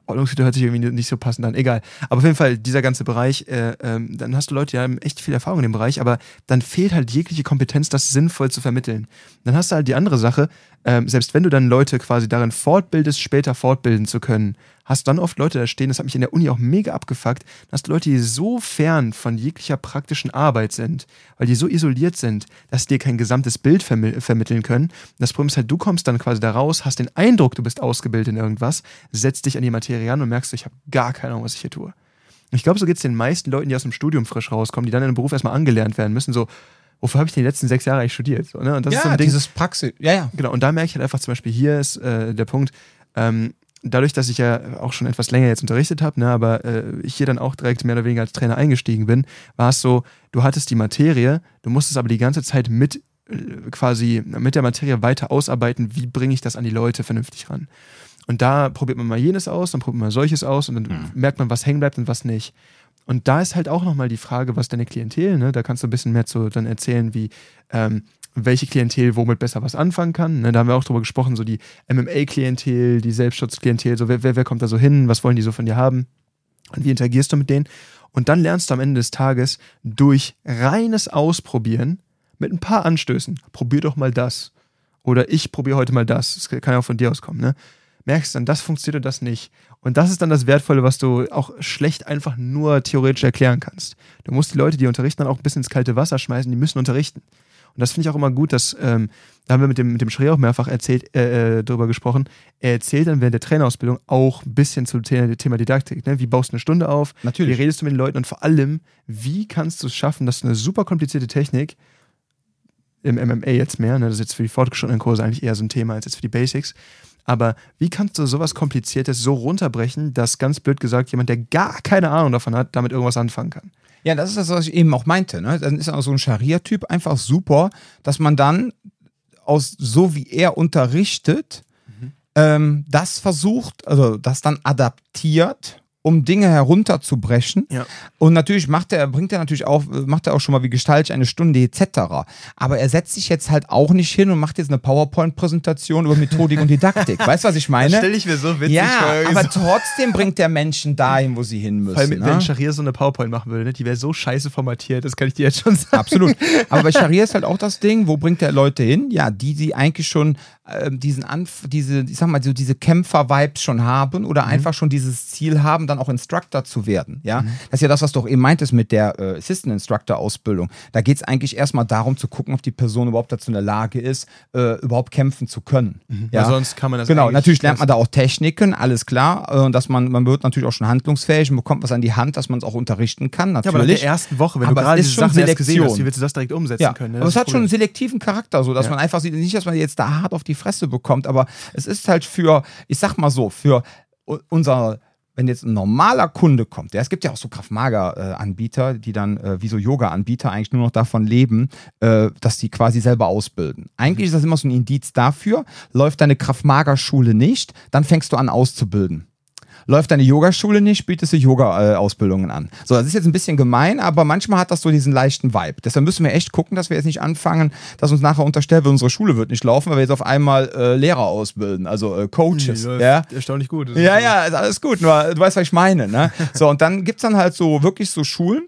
Ordnungshüter hört sich irgendwie nicht so passend an. Egal. Aber auf jeden Fall, dieser ganze Bereich, äh, ähm, dann hast du Leute, die haben echt viel Erfahrung in dem Bereich, aber dann fehlt halt jegliche Kompetenz, das sinnvoll zu vermitteln. Dann hast du halt die andere Sache, ähm, selbst wenn du dann Leute quasi darin fortbildest, später fortbilden zu können, hast du dann oft Leute da stehen, das hat mich in der Uni auch mega abgefuckt, du Leute, die so fern von jeglicher praktischen Arbeit sind, weil die so isoliert sind, dass die dir kein gesamtes Bild vermi vermitteln können. Das Problem ist halt, du kommst dann quasi da raus, hast den Eindruck, du bist ausgebildet in irgendwas, setzt dich an die Materie an und merkst, ich habe gar keine Ahnung, was ich hier tue. Ich glaube, so geht es den meisten Leuten, die aus dem Studium frisch rauskommen, die dann in einem Beruf erstmal angelernt werden müssen, so, wofür habe ich die letzten sechs Jahre eigentlich studiert? So, ne? Und das ja, ist so ein Ding, dieses Praxis, ja, ja. Genau, und da merke ich halt einfach zum Beispiel, hier ist äh, der Punkt, ähm, dadurch, dass ich ja auch schon etwas länger jetzt unterrichtet habe, ne, aber äh, ich hier dann auch direkt mehr oder weniger als Trainer eingestiegen bin, war es so, du hattest die Materie, du musstest aber die ganze Zeit mit äh, quasi mit der Materie weiter ausarbeiten, wie bringe ich das an die Leute vernünftig ran. Und da probiert man mal jenes aus, dann probiert man mal solches aus und dann mhm. merkt man, was hängen bleibt und was nicht. Und da ist halt auch nochmal die Frage, was deine Klientel, ne? da kannst du ein bisschen mehr zu dann erzählen, wie ähm, welche Klientel womit besser was anfangen kann. Ne, da haben wir auch drüber gesprochen, so die MMA-Klientel, die Selbstschutzklientel, so wer, wer, wer kommt da so hin, was wollen die so von dir haben und wie interagierst du mit denen. Und dann lernst du am Ende des Tages durch reines Ausprobieren mit ein paar Anstößen, probier doch mal das. Oder ich probiere heute mal das. Das kann ja auch von dir auskommen, ne? Merkst dann, das funktioniert und das nicht. Und das ist dann das Wertvolle, was du auch schlecht einfach nur theoretisch erklären kannst. Du musst die Leute, die unterrichten, dann auch ein bisschen ins kalte Wasser schmeißen, die müssen unterrichten. Und das finde ich auch immer gut, dass, ähm, da haben wir mit dem, mit dem Schree auch mehrfach erzählt, äh, äh, darüber gesprochen. Er erzählt dann während der Trainerausbildung auch ein bisschen zum Thema, Thema Didaktik. Ne? Wie baust du eine Stunde auf? Natürlich. Wie redest du mit den Leuten? Und vor allem, wie kannst du es schaffen, dass eine super komplizierte Technik im MMA jetzt mehr, ne? das ist jetzt für die fortgeschrittenen Kurse eigentlich eher so ein Thema als jetzt für die Basics, Aber wie kannst du sowas Kompliziertes so runterbrechen, dass ganz blöd gesagt jemand, der gar keine Ahnung davon hat, damit irgendwas anfangen kann? Ja, das ist das, was ich eben auch meinte. Ne? Dann ist auch so ein Scharia-Typ einfach super, dass man dann aus so wie er unterrichtet, mhm. ähm, das versucht, also das dann adaptiert um Dinge herunterzubrechen. Ja. Und natürlich macht er, bringt er natürlich auch, macht er auch schon mal, wie gestalte ich eine Stunde etc. Aber er setzt sich jetzt halt auch nicht hin und macht jetzt eine PowerPoint-Präsentation über Methodik und Didaktik. Weißt du, was ich meine? Das stelle ich mir so witzig ja, vor. aber trotzdem bringt der Menschen dahin, wo sie hin müssen. Weil, ne? wenn Sharia so eine PowerPoint machen würde, ne, die wäre so scheiße formatiert, das kann ich dir jetzt schon sagen. Absolut. Aber bei Sharia ist halt auch das Ding, wo bringt der Leute hin? Ja, die, die eigentlich schon äh, diesen Anf diese, ich sag mal, so diese Kämpfer-Vibes schon haben oder mhm. einfach schon dieses Ziel haben, dann auch Instructor zu werden. Ja, mhm. das ist ja das, was du auch eben meintest mit der äh, Assistant Instructor Ausbildung. Da geht es eigentlich erstmal darum zu gucken, ob die Person überhaupt dazu in der Lage ist, äh, überhaupt kämpfen zu können. Mhm. Ja, Weil sonst kann man das genau. Natürlich lernt man da auch Techniken, alles klar, äh, und dass man man wird natürlich auch schon handlungsfähig und bekommt was an die Hand, dass man es auch unterrichten kann. Natürlich. Ja, aber in der ersten Woche, wenn aber du gerade diese Sachen erst gesehen hast, wie willst du das direkt umsetzen ja. können? Ne? Aber es hat schon einen selektiven Charakter, so dass ja. man einfach sieht, nicht, dass man jetzt da hart auf die Fresse bekommt, aber es ist halt für, ich sag mal so, für unser wenn jetzt ein normaler Kunde kommt, ja, es gibt ja auch so Kraftmager-Anbieter, die dann äh, wie so Yoga-Anbieter eigentlich nur noch davon leben, äh, dass die quasi selber ausbilden. Eigentlich ist das immer so ein Indiz dafür, läuft deine Kraftmager-Schule nicht, dann fängst du an auszubilden läuft deine Yogaschule nicht, bietest du Yoga-Ausbildungen an. So, das ist jetzt ein bisschen gemein, aber manchmal hat das so diesen leichten Vibe. Deshalb müssen wir echt gucken, dass wir jetzt nicht anfangen, dass uns nachher unterstellt wird, unsere Schule wird nicht laufen, weil wir jetzt auf einmal äh, Lehrer ausbilden, also äh, Coaches. Nee, ja, erstaunlich gut. Ja, ja, ist alles gut, nur du weißt, was ich meine. Ne? So, und dann gibt es dann halt so wirklich so Schulen,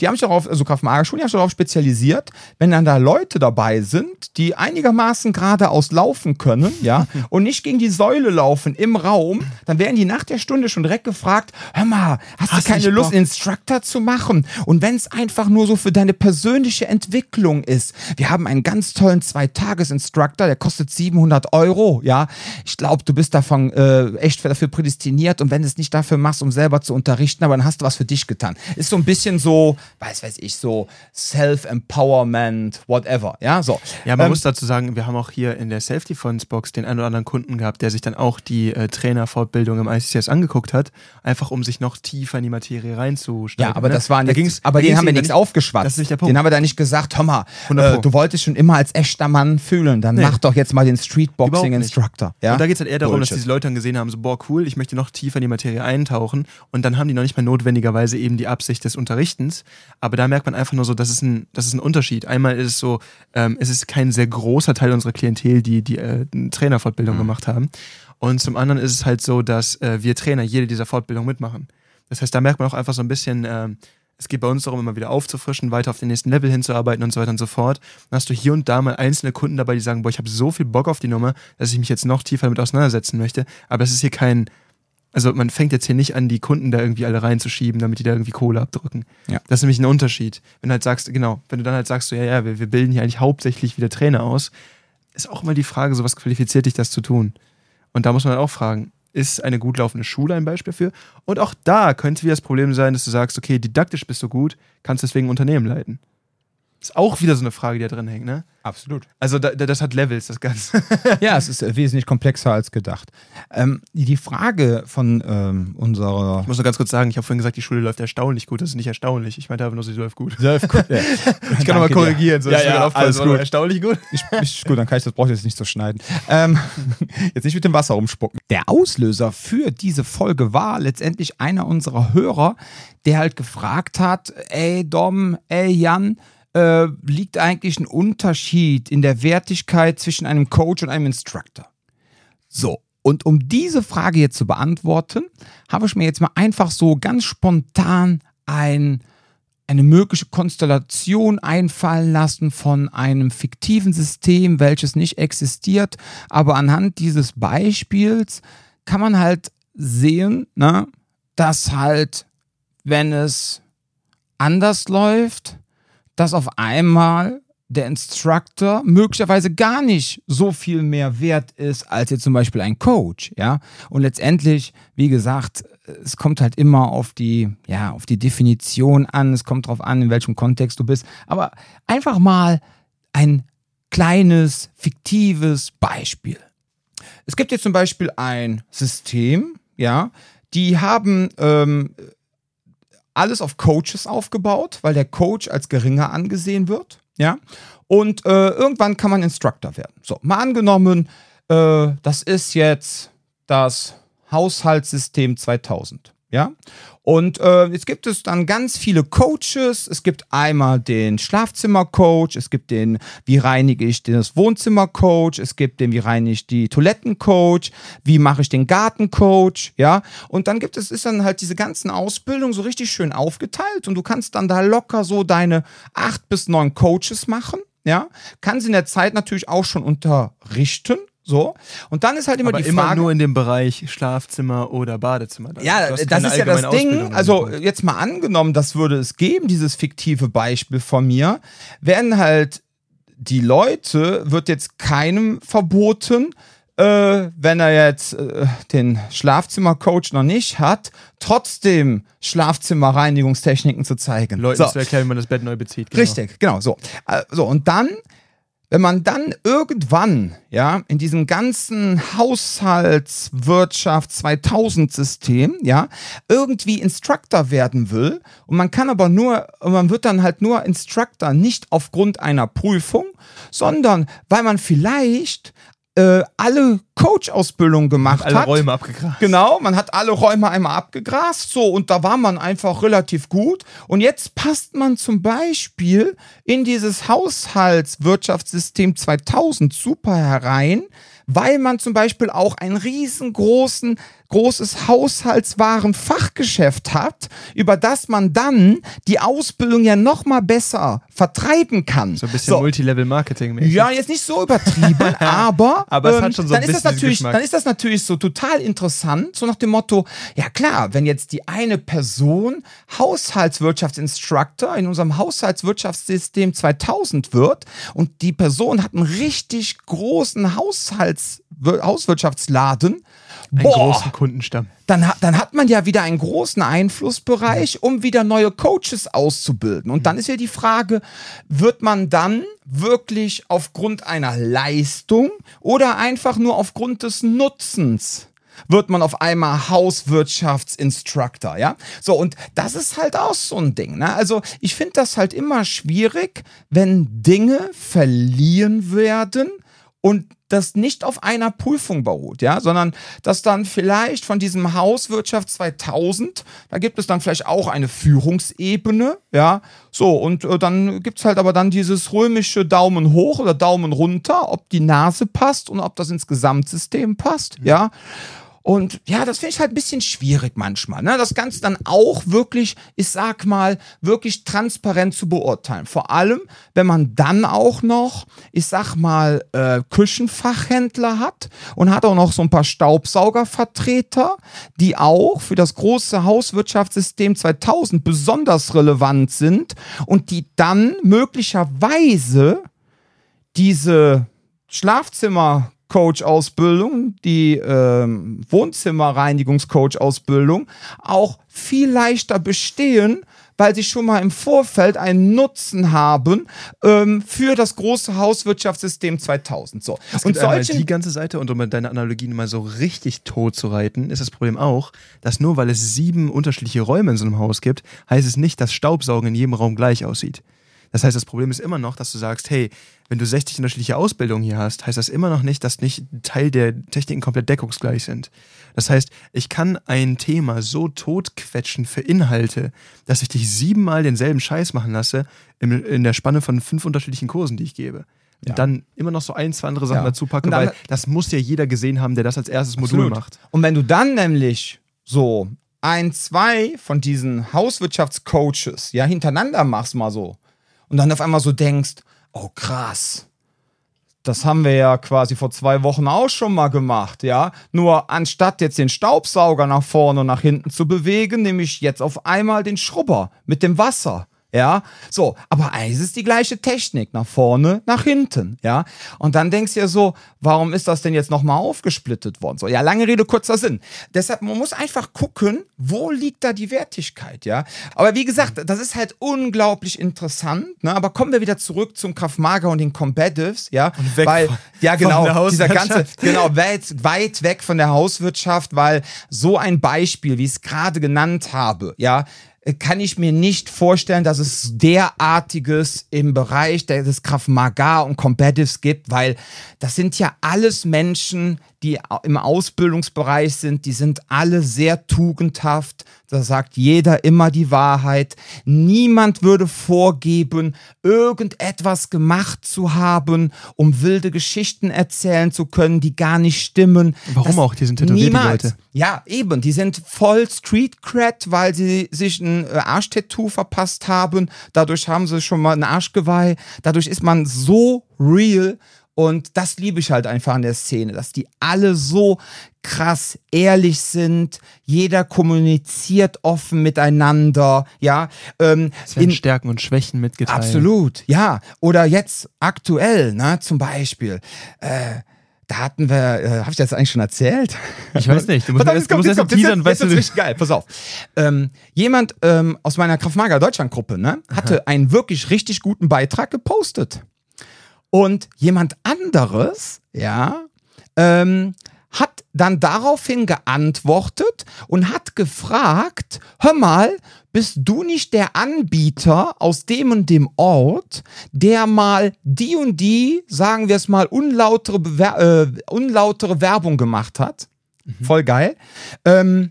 die haben sich darauf, also Kraft-Mager-Schulen, die haben sich darauf spezialisiert, wenn dann da Leute dabei sind, die einigermaßen geradeaus laufen können, ja, und nicht gegen die Säule laufen im Raum, dann werden die nach der Stunde schon direkt gefragt, hör mal, hast, hast du keine Lust, Bock? Instructor zu machen? Und wenn es einfach nur so für deine persönliche Entwicklung ist, wir haben einen ganz tollen Zwei-Tages-Instructor, der kostet 700 Euro, ja, ich glaube, du bist davon äh, echt dafür prädestiniert und wenn du es nicht dafür machst, um selber zu unterrichten, aber dann hast du was für dich getan. Ist so ein bisschen so, weiß weiß ich, so Self-Empowerment, whatever. Ja, so. Ja, man ähm, muss dazu sagen, wir haben auch hier in der Safety Funds Box den einen oder anderen Kunden gehabt, der sich dann auch die äh, Trainerfortbildung im ICCS angeguckt hat, einfach um sich noch tiefer in die Materie reinzusteigen. Ja, aber ne? das war nicht, da aber den haben wir nichts aufgeschwatzt. Das ist nicht der Punkt. Den haben wir da nicht gesagt, hör mal, äh, du wolltest schon immer als echter Mann fühlen, dann nee. mach doch jetzt mal den Streetboxing-Instructor. Ja? Und da geht es halt eher darum, Bullshit. dass diese Leute dann gesehen haben, so, boah, cool, ich möchte noch tiefer in die Materie eintauchen und dann haben die noch nicht mehr notwendigerweise eben die Absicht des Unterrichtens, aber da merkt man einfach nur so, das ist ein, das ist ein Unterschied. Einmal ist es so, ähm, es ist kein sehr großer Teil unserer Klientel, die die äh, Trainerfortbildung mhm. gemacht haben. Und zum anderen ist es halt so, dass äh, wir Trainer jede dieser Fortbildungen mitmachen. Das heißt, da merkt man auch einfach so ein bisschen, äh, es geht bei uns darum, immer wieder aufzufrischen, weiter auf den nächsten Level hinzuarbeiten und so weiter und so fort. Dann hast du hier und da mal einzelne Kunden dabei, die sagen, boah, ich habe so viel Bock auf die Nummer, dass ich mich jetzt noch tiefer damit auseinandersetzen möchte. Aber es ist hier kein, also man fängt jetzt hier nicht an, die Kunden da irgendwie alle reinzuschieben, damit die da irgendwie Kohle abdrücken. Ja. Das ist nämlich ein Unterschied. Wenn du halt sagst, genau, wenn du dann halt sagst, so, ja, ja, wir, wir bilden hier eigentlich hauptsächlich wieder Trainer aus, ist auch immer die Frage, so was qualifiziert dich das zu tun? Und da muss man halt auch fragen, ist eine gut laufende Schule ein Beispiel für? Und auch da könnte wieder das Problem sein, dass du sagst, okay, didaktisch bist du gut, kannst deswegen ein Unternehmen leiten. Ist auch wieder so eine Frage, die da drin hängt, ne? Absolut. Also da, das hat Levels, das Ganze. ja, es ist wesentlich komplexer als gedacht. Ähm, die Frage von ähm, unserer. Ich muss nur ganz kurz sagen, ich habe vorhin gesagt, die Schule läuft erstaunlich gut. Das ist nicht erstaunlich. Ich meinte aber nur, sie läuft gut. Sie läuft gut. Ja. ich kann nochmal korrigieren. So, ja, ja, alles gut. Erstaunlich gut. Ich, ich, gut, dann kann ich das brauche ich jetzt nicht so schneiden. Ähm, jetzt nicht mit dem Wasser rumspucken. Der Auslöser für diese Folge war letztendlich einer unserer Hörer, der halt gefragt hat: Ey Dom, ey Jan, äh, liegt eigentlich ein Unterschied in der Wertigkeit zwischen einem Coach und einem Instructor? So, und um diese Frage jetzt zu beantworten, habe ich mir jetzt mal einfach so ganz spontan ein, eine mögliche Konstellation einfallen lassen von einem fiktiven System, welches nicht existiert. Aber anhand dieses Beispiels kann man halt sehen, ne, dass halt, wenn es anders läuft, dass auf einmal der Instructor möglicherweise gar nicht so viel mehr wert ist als jetzt zum Beispiel ein Coach, ja. Und letztendlich, wie gesagt, es kommt halt immer auf die, ja, auf die Definition an, es kommt darauf an, in welchem Kontext du bist. Aber einfach mal ein kleines, fiktives Beispiel. es gibt jetzt zum Beispiel ein System, ja, die haben ähm, alles auf Coaches aufgebaut, weil der Coach als geringer angesehen wird, ja. Und äh, irgendwann kann man Instructor werden. So, mal angenommen, äh, das ist jetzt das Haushaltssystem 2000. Ja? Und äh, jetzt gibt es dann ganz viele Coaches. Es gibt einmal den Schlafzimmercoach, es gibt den, wie reinige ich das Wohnzimmercoach, es gibt den, wie reinige ich die Toilettencoach, wie mache ich den Gartencoach, ja. Und dann gibt es, ist dann halt diese ganzen Ausbildungen so richtig schön aufgeteilt und du kannst dann da locker so deine acht bis neun Coaches machen, ja. Kannst in der Zeit natürlich auch schon unterrichten, so. Und dann ist halt immer Aber die immer Frage. nur in dem Bereich Schlafzimmer oder Badezimmer. dann. Ja, das ist ja das Ding. Also jetzt mal angenommen, das würde es geben, dieses fiktive Beispiel von mir, werden halt die Leute, wird jetzt keinem verboten, äh, wenn er jetzt äh, den Schlafzimmercoach noch nicht hat, trotzdem Schlafzimmerreinigungstechniken zu zeigen. Leuten So. zu erklären, wie man das Bett neu bezieht. Genau. Richtig, genau so. Äh, So, und dann, wenn man dann irgendwann, ja, in diesem ganzen Haushaltswirtschaft 2000 System, ja, irgendwie Instructor werden will und man kann aber nur, man wird dann halt nur Instructor nicht aufgrund einer Prüfung, sondern weil man vielleicht äh, alle Coach-Ausbildungen gemacht Alle hat. Räume abgegrast. Genau, man hat alle Räume einmal abgegrast, so, und da war man einfach relativ gut. Und jetzt passt man zum Beispiel in dieses Haushaltswirtschaftssystem 2000 super herein, weil man zum Beispiel auch ein riesengroßen, großes Haushaltswarenfachgeschäft hat, über das man dann die Ausbildung ja noch mal besser vertreiben kann. So ein bisschen Multilevel-Marketing. Ja, jetzt nicht so übertrieben, aber, ähm, Aber es hat schon so ein dann, ist das natürlich, Geschmack. dann ist das natürlich so total interessant, so nach dem Motto, ja klar, wenn jetzt die eine Person Haushaltswirtschaftsinstructor in unserem Haushaltswirtschaftssystem 2000 wird und die Person hat einen richtig großen Haushalts, Hauswirtschaftsladen, Einen boah, großen Kundenstamm. dann, dann hat man ja wieder einen großen Einflussbereich, um wieder neue Coaches auszubilden. Und dann ist ja die Frage, wird man dann wirklich aufgrund einer Leistung oder einfach nur aufgrund des Nutzens? wird man auf einmal Hauswirtschaftsinstructor, ja? So, und das ist halt auch so ein Ding, ne? Also, ich finde das halt immer schwierig, wenn Dinge verliehen werden und das nicht auf einer Prüfung beruht, ja, sondern dass dann vielleicht von diesem Hauswirtschaft 2000, da gibt es dann vielleicht auch eine Führungsebene, ja, so und äh, dann gibt's halt aber dann dieses römische Daumen hoch oder Daumen runter, ob die Nase passt und ob das ins Gesamtsystem passt, ja. Und ja, das finde ich halt ein bisschen schwierig manchmal. Ne? Das Ganze dann auch wirklich, ich sag mal, wirklich transparent zu beurteilen. Vor allem, wenn man dann auch noch, ich sag mal, äh, Küchenfachhändler hat und hat auch noch so ein paar Staubsaugervertreter, die auch für das große Hauswirtschaftssystem 2000 besonders relevant sind und die dann möglicherweise diese Schlafzimmer Coach-Ausbildung, die ähm, Wohnzimmerreinigungscoach-Ausbildung auch viel leichter bestehen, weil sie schon mal im Vorfeld einen Nutzen haben ähm, für das große Hauswirtschaftssystem 2000. So. Es Und solche die ganze Seite und um deine Analogien mal so richtig tot zu reiten, ist das Problem auch, dass nur weil es sieben unterschiedliche Räume in so einem Haus gibt, heißt es nicht, dass Staubsaugen in jedem Raum gleich aussieht. Das heißt, das Problem ist immer noch, dass du sagst, hey, wenn du 60 unterschiedliche Ausbildungen hier hast, heißt das immer noch nicht, dass nicht Teil der Techniken komplett deckungsgleich sind. Das heißt, ich kann ein Thema so totquetschen für Inhalte, dass ich dich siebenmal denselben Scheiß machen lasse in, in der Spanne von fünf unterschiedlichen Kursen, die ich gebe. Und Ja. dann immer noch so ein, zwei andere Sachen Ja. dazu packe, dann- weil das muss ja jeder gesehen haben, der das als erstes Modul Absolut. macht. Und wenn du dann nämlich so ein, zwei von diesen Hauswirtschaftscoaches ja hintereinander machst mal so und dann auf einmal so denkst, oh krass, das haben wir ja quasi vor zwei Wochen auch schon mal gemacht, ja. Nur anstatt jetzt den Staubsauger nach vorne und nach hinten zu bewegen, nehme ich jetzt auf einmal den Schrubber mit dem Wasser. Ja, so, aber eigentlich ist es die gleiche Technik, nach vorne, nach hinten, ja. Und dann denkst du dir so, warum ist das denn jetzt nochmal aufgesplittet worden? So, ja, lange Rede, kurzer Sinn. Deshalb, man muss einfach gucken, wo liegt da die Wertigkeit, ja. Aber wie gesagt, das ist halt unglaublich interessant, ne? Aber kommen wir wieder zurück zum Kraftmager und den Combatives, ja. Und weg weil, von- ja, genau, dieser ganze, genau, weit, weit weg von der Hauswirtschaft, weil so ein Beispiel, wie ich es gerade genannt habe, ja, kann ich mir nicht vorstellen, dass es derartiges im Bereich des Krav Maga und Combatives gibt, weil das sind ja alles Menschen, die im Ausbildungsbereich sind, die sind alle sehr tugendhaft. Da sagt jeder immer die Wahrheit. Niemand würde vorgeben, irgendetwas gemacht zu haben, um wilde Geschichten erzählen zu können, die gar nicht stimmen. Warum auch? Die sind tätowiert, die niemals. Leute. Ja, eben. Die sind voll Street Cred, weil sie sich ein äh, Arschtattoo verpasst haben. Dadurch haben sie schon mal ein Arschgeweih. Dadurch ist man so real. Und das liebe ich halt einfach an der Szene, dass die alle so krass ehrlich sind. Jeder kommuniziert offen miteinander. Ja, ähm, Es werden Stärken und Schwächen mitgeteilt. Absolut, ja. Oder jetzt aktuell, ne, zum Beispiel. Äh, da hatten wir, äh, habe ich das eigentlich schon erzählt? Ich weiß nicht. Du musst auf, erst- jetzt kommt, du musst jetzt erst jetzt teasern, wird's- weißt jetzt du- richtig geil. Pass auf. Ähm, jemand ähm, aus meiner Kraftmager Deutschland-Gruppe ne, hatte einen wirklich richtig guten Beitrag gepostet. Und jemand anderes, ja, ähm, hat dann daraufhin geantwortet und hat gefragt, hör mal, bist du nicht der Anbieter aus dem und dem Ort, der mal die und die, sagen wir es mal, unlautere, Bewer äh, unlautere Werbung gemacht hat? Voll geil. Ähm,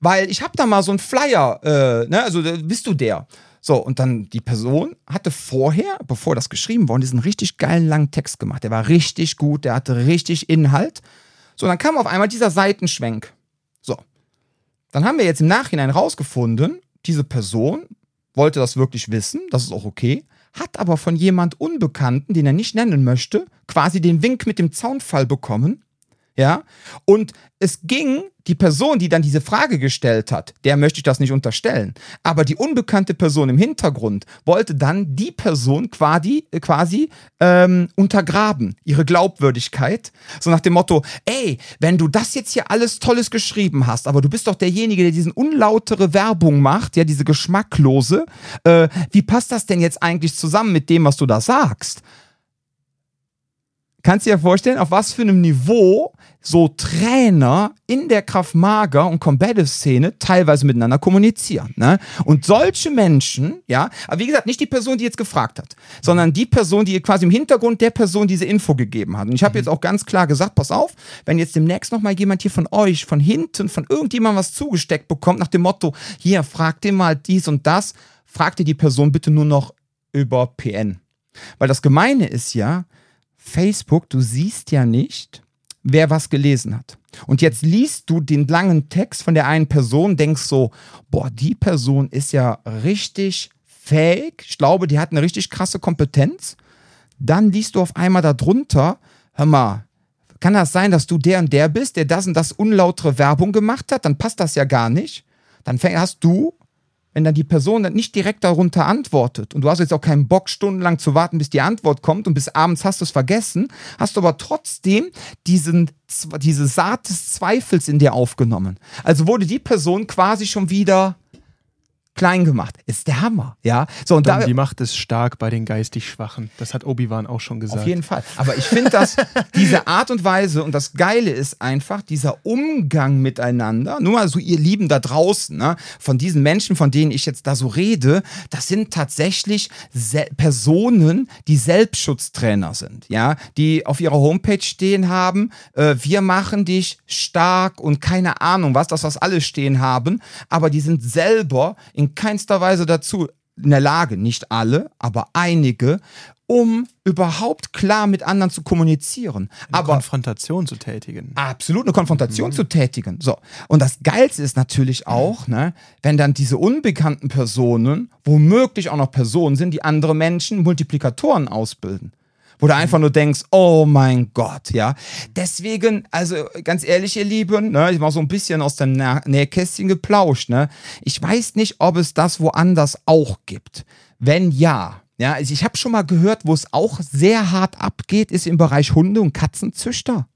weil ich habe da mal so einen Flyer, äh, ne, also äh, bist du der? So, und dann die Person hatte vorher, bevor das geschrieben worden einen richtig geilen langen Text gemacht. Der war richtig gut, der hatte richtig Inhalt. So, dann kam auf einmal dieser Seitenschwenk. So. Dann haben wir jetzt im Nachhinein rausgefunden, diese Person wollte das wirklich wissen, das ist auch okay, hat aber von jemand Unbekannten, den er nicht nennen möchte, quasi den Wink mit dem Zaunfall bekommen. Ja, und es ging, die Person, die dann diese Frage gestellt hat, der möchte ich das nicht unterstellen, aber die unbekannte Person im Hintergrund wollte dann die Person quasi, quasi ähm, untergraben, ihre Glaubwürdigkeit, so nach dem Motto, ey, wenn du das jetzt hier alles Tolles geschrieben hast, aber du bist doch derjenige, der diesen unlautere Werbung macht, ja, diese geschmacklose, äh, wie passt das denn jetzt eigentlich zusammen mit dem, was du da sagst? Kannst dir ja vorstellen, auf was für einem Niveau so Trainer in der Kraft-Mager- und Combative-Szene teilweise miteinander kommunizieren. Ne? Und solche Menschen, ja, aber wie gesagt, nicht die Person, die jetzt gefragt hat, sondern die Person, die quasi im Hintergrund der Person diese Info gegeben hat. Und ich habe jetzt auch ganz klar gesagt, pass auf, wenn jetzt demnächst nochmal jemand hier von euch, von hinten, von irgendjemandem was zugesteckt bekommt, nach dem Motto, hier, fragt ihr mal dies und das, fragt ihr die Person bitte nur noch über PN. Weil das Gemeine ist ja, Facebook, du siehst ja nicht, wer was gelesen hat. Und jetzt liest du den langen Text von der einen Person, denkst so, boah, die Person ist ja richtig fähig. Ich glaube, die hat eine richtig krasse Kompetenz. Dann liest du auf einmal darunter, hör mal, kann das sein, dass du der und der bist, der das und das unlautere Werbung gemacht hat? Dann passt das ja gar nicht. Dann hast du wenn dann die Person dann nicht direkt darunter antwortet und du hast jetzt auch keinen Bock, stundenlang zu warten, bis die Antwort kommt und bis abends hast du es vergessen, hast du aber trotzdem diesen, diese Saat des Zweifels in dir aufgenommen. Also wurde die Person quasi schon wieder klein gemacht. Ist der Hammer, ja. So, und Dann, da, die Macht ist stark bei den geistig Schwachen. Das hat Obi-Wan auch schon gesagt. Auf jeden Fall. Aber ich finde, dass diese Art und Weise und das Geile ist einfach dieser Umgang miteinander. Nur mal so, ihr Lieben da draußen, ne, von diesen Menschen, von denen ich jetzt da so rede, das sind tatsächlich Se Personen, die Selbstschutztrainer sind, ja, die auf ihrer Homepage stehen haben, äh, wir machen dich stark und keine Ahnung was, das was alle stehen haben, aber die sind selber in keinster Weise dazu in der Lage, nicht alle, aber einige, um überhaupt klar mit anderen zu kommunizieren. Eine aber Konfrontation zu tätigen. absolut eine Konfrontation zu tätigen. So. Und das Geilste ist natürlich auch, ne, wenn dann diese unbekannten Personen womöglich auch noch Personen sind, die andere Menschen Multiplikatoren ausbilden. Wo du einfach nur denkst, oh mein Gott, ja. Deswegen, also ganz ehrlich, ihr Lieben, ne, ich war so ein bisschen aus dem Nä Nähkästchen geplauscht, ne. Ich weiß nicht, ob es das woanders auch gibt. Wenn ja, ja, also ich habe schon mal gehört, wo es auch sehr hart abgeht, ist im Bereich Hunde- und Katzenzüchter.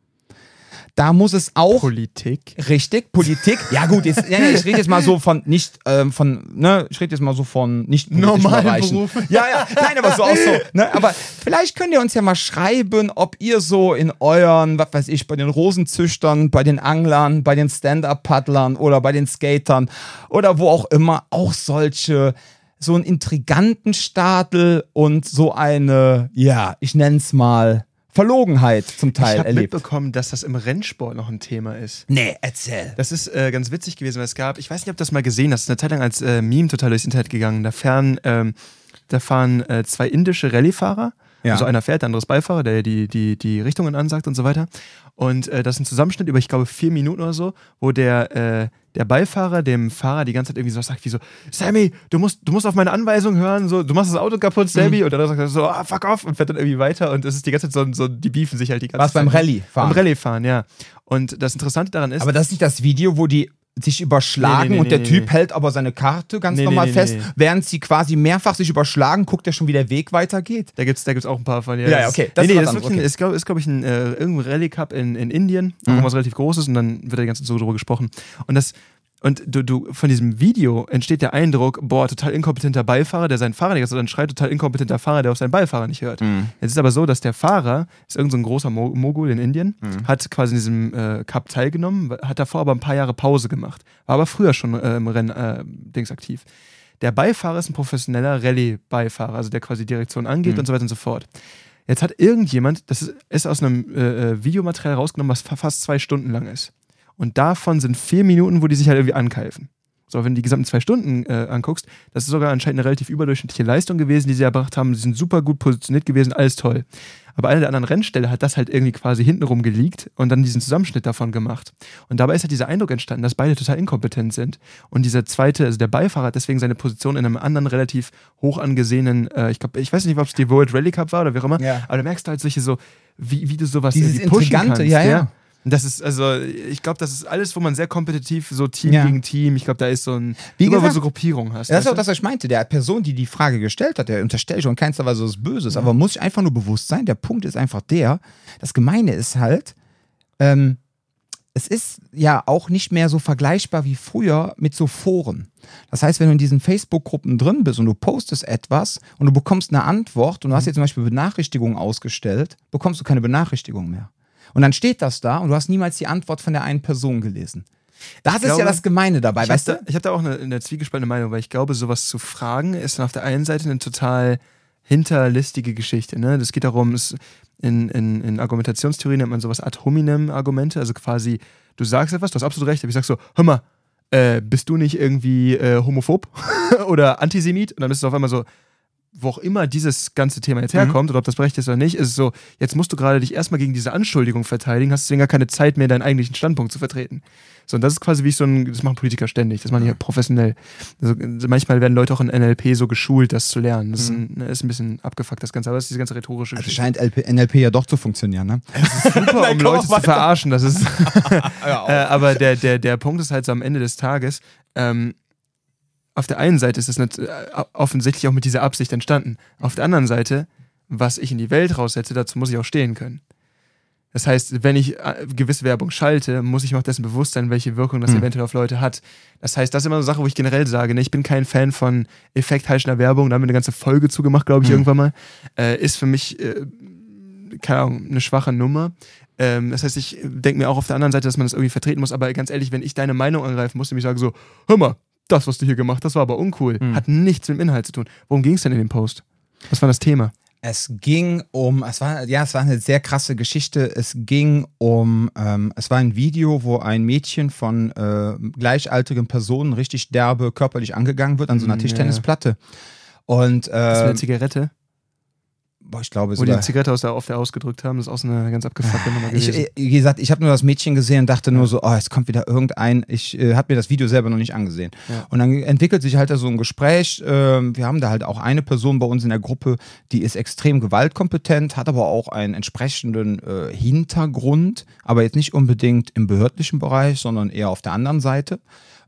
Da muss es auch Politik. Richtig, Politik. Ja gut, jetzt, ja, ja, ich rede jetzt mal so von nicht ähm, von, ne, ich rede jetzt mal so von nicht Normalen Bereichen. Berufen. Ja, ja, nein, aber so auch so. Ne, aber vielleicht könnt ihr uns ja mal schreiben, ob ihr so in euren, was weiß ich, bei den Rosenzüchtern, bei den Anglern, bei den Stand-up-Paddlern oder bei den Skatern oder wo auch immer auch solche so einen intriganten Stadel und so eine, ja, ich nenn's mal Verlogenheit zum Ich Teil habe erlebt. mitbekommen, dass das im Rennsport noch ein Thema ist. Nee, erzähl. Das ist äh, ganz witzig gewesen, weil es gab, ich weiß nicht, ob du das mal gesehen hast, eine Zeit lang als äh, Meme total durchs Internet gegangen. Da fahren, ähm, da fahren äh, zwei indische Rallye-Fahrer. Ja. Also einer fährt, der andere ist Beifahrer, der die, die, die Richtungen ansagt und so weiter. Und äh, das ist ein Zusammenschnitt über, ich glaube, vier Minuten oder so, wo der, äh, der Beifahrer dem Fahrer die ganze Zeit irgendwie so sagt, wie so, Sammy, du musst, du musst auf meine Anweisung hören, so, du machst das Auto kaputt, Sammy. Und dann sagt er so, ah, fuck off und fährt dann irgendwie weiter. Und es ist die ganze Zeit so, so die beefen sich halt die ganze Was Zeit. beim Rallye fahren? Beim Rallye fahren, ja. Und das Interessante daran ist, Aber das ist nicht das Video, wo die sich überschlagen Nee, nee, nee, und der Typ hält aber seine Karte ganz normal fest, während sie quasi mehrfach sich überschlagen, guckt er schon, wie der Weg weitergeht. Da gibt's, da gibt's auch ein paar von. Ja, ja, okay, das nee, ist nee, das ist, ein- okay. ist, glaube glaub ich, ein äh, irgendein Rallye Cup in, in Indien, Mhm. irgendwas relativ Großes und dann wird da die ganze Zeit so drüber gesprochen. Und das, und du, du, von diesem Video entsteht der Eindruck, boah, total inkompetenter Beifahrer, der seinen Fahrer nicht hört, dann schreit total inkompetenter Fahrer, der auf seinen Beifahrer nicht hört. Mhm. Es ist aber so, dass der Fahrer, ist irgendein so ein großer Mo Mogul in Indien, Mhm. hat quasi in diesem äh, Cup teilgenommen, hat davor aber ein paar Jahre Pause gemacht, war aber früher schon äh, im Rennen äh, Dings aktiv. Der Beifahrer ist ein professioneller Rallye-Beifahrer, also der quasi Direktion angeht Mhm. und so weiter und so fort. Jetzt hat irgendjemand, das ist, ist aus einem äh, äh, Videomaterial rausgenommen, was fa fast zwei Stunden lang ist. Und davon sind vier Minuten, wo die sich halt irgendwie ankeifen. So, wenn du die gesamten zwei Stunden äh, anguckst, das ist sogar anscheinend eine relativ überdurchschnittliche Leistung gewesen, die sie erbracht haben. Sie sind super gut positioniert gewesen, alles toll. Aber eine der anderen Rennställe hat das halt irgendwie quasi hintenrum geleakt und dann diesen Zusammenschnitt davon gemacht. Und dabei ist halt dieser Eindruck entstanden, dass beide total inkompetent sind. Und dieser zweite, also der Beifahrer hat deswegen seine Position in einem anderen relativ hoch angesehenen, äh, ich glaube, ich weiß nicht, ob es die World Rally Cup war oder wie auch immer, Ja. aber da merkst du halt solche so, wie, wie du sowas Dieses pushen kannst, ja, ja. Und Das ist, also, ich glaube, das ist alles, wo man sehr kompetitiv, so Team Ja. gegen Team, ich glaube, da ist so ein, Wie immer wo gesagt, du so Gruppierungen hast. Das ist auch das, was ich meinte. Der Person, die die Frage gestellt hat, der unterstellt schon in keinster Weise was Böses, aber man muss sich einfach nur bewusst sein. Der Punkt ist einfach der, das Gemeine ist halt, ähm, es ist ja auch nicht mehr so vergleichbar wie früher mit so Foren. Das heißt, wenn du in diesen Facebook-Gruppen drin bist und du postest etwas und du bekommst eine Antwort und du hast jetzt zum Beispiel Benachrichtigungen ausgestellt, bekommst du keine Benachrichtigung mehr. Und dann steht das da und du hast niemals die Antwort von der einen Person gelesen. Das ist ja glaube, das Gemeine dabei, Ich habe weißt da, du? ich hab da auch eine, eine zwiegespaltene Meinung, weil ich glaube, sowas zu fragen ist dann auf der einen Seite eine total hinterlistige Geschichte. Ne? Das geht darum, es in, in, in Argumentationstheorie nennt man sowas ad hominem Argumente, also quasi, du sagst etwas, du hast absolut recht, aber ich sag so, hör mal, äh, bist du nicht irgendwie äh, homophob oder Antisemit? Und dann ist es auf einmal so, wo auch immer dieses ganze Thema jetzt herkommt oder ob das berechtigt ist oder nicht, ist es so, jetzt musst du gerade dich erstmal gegen diese Anschuldigung verteidigen, hast deswegen gar keine Zeit mehr, deinen eigentlichen Standpunkt zu vertreten. So, und das ist quasi wie so ein, das machen Politiker ständig, das machen die ja professionell. Also, manchmal werden Leute auch in NLP so geschult, das zu lernen. Das ist, ein, ist ein bisschen abgefuckt, das Ganze, aber das ist diese ganze rhetorische Also Geschichte. scheint LP, NLP ja doch zu funktionieren, ne? Es ist super, Nein, um Leute zu verarschen. Das ist, Ja, äh, aber der, der, der Punkt ist halt so am Ende des Tages, ähm, auf der einen Seite ist es nicht, äh, offensichtlich auch mit dieser Absicht entstanden. Auf der anderen Seite, was ich in die Welt raussetze, dazu muss ich auch stehen können. Das heißt, wenn ich äh, gewisse Werbung schalte, muss ich mir auch dessen bewusst sein, welche Wirkung das Hm. eventuell auf Leute hat. Das heißt, das ist immer so eine Sache, wo ich generell sage, ne, ich bin kein Fan von effektheischender Werbung, da haben wir eine ganze Folge zugemacht, glaube ich, Hm. irgendwann mal. Äh, ist für mich, äh, keine Ahnung, eine schwache Nummer. Ähm, das heißt, ich denke mir auch auf der anderen Seite, dass man das irgendwie vertreten muss, aber ganz ehrlich, wenn ich deine Meinung angreife, musst du mich sagen so, hör mal, das, was du hier gemacht hast, das war aber uncool. Hm. Hat nichts mit dem Inhalt zu tun. Worum ging es denn in dem Post? Was war das Thema? Es ging um, es war, ja, es war eine sehr krasse Geschichte. Es ging um, ähm, es war ein Video, wo ein Mädchen von äh, gleichaltrigen Personen richtig derbe körperlich angegangen wird an so einer ja. Tischtennisplatte. Und Das mit äh, der Zigarette? Boah, ich glaube Wo die. Zigarette aus der, auf der ausgedrückt haben, das ist auch so eine ganz abgefuckte Nummer Ich, gewesen. äh, wie gesagt, ich habe nur das Mädchen gesehen und dachte nur so, oh, es kommt wieder irgendein. Ich äh, habe mir das Video selber noch nicht angesehen. Ja. Und dann entwickelt sich halt da so ein Gespräch. ähm, wir haben da halt auch eine Person bei uns in der Gruppe, die ist extrem gewaltkompetent, hat aber auch einen entsprechenden äh, Hintergrund, aber jetzt nicht unbedingt im behördlichen Bereich, sondern eher auf der anderen Seite.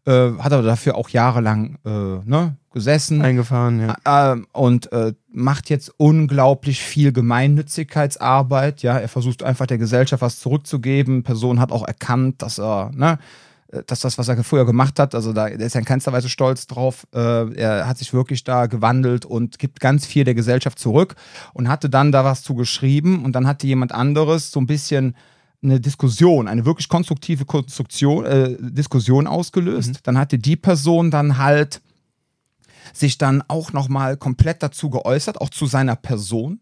Äh, hat aber dafür auch jahrelang äh, ne, gesessen. Eingefahren, ja. Ähm, und äh, macht jetzt unglaublich viel Gemeinnützigkeitsarbeit. Ja, er versucht einfach der Gesellschaft was zurückzugeben. Person hat auch erkannt, dass er, ne, äh, dass das, was er früher gemacht hat, also da ist er in keinster Weise stolz drauf. Äh, er hat sich wirklich da gewandelt und gibt ganz viel der Gesellschaft zurück und hatte dann da was zu geschrieben und dann hatte jemand anderes so ein bisschen eine Diskussion, eine wirklich konstruktive Konstruktion, äh, Diskussion ausgelöst. Dann hatte die Person dann halt sich dann auch nochmal komplett dazu geäußert, auch zu seiner Person,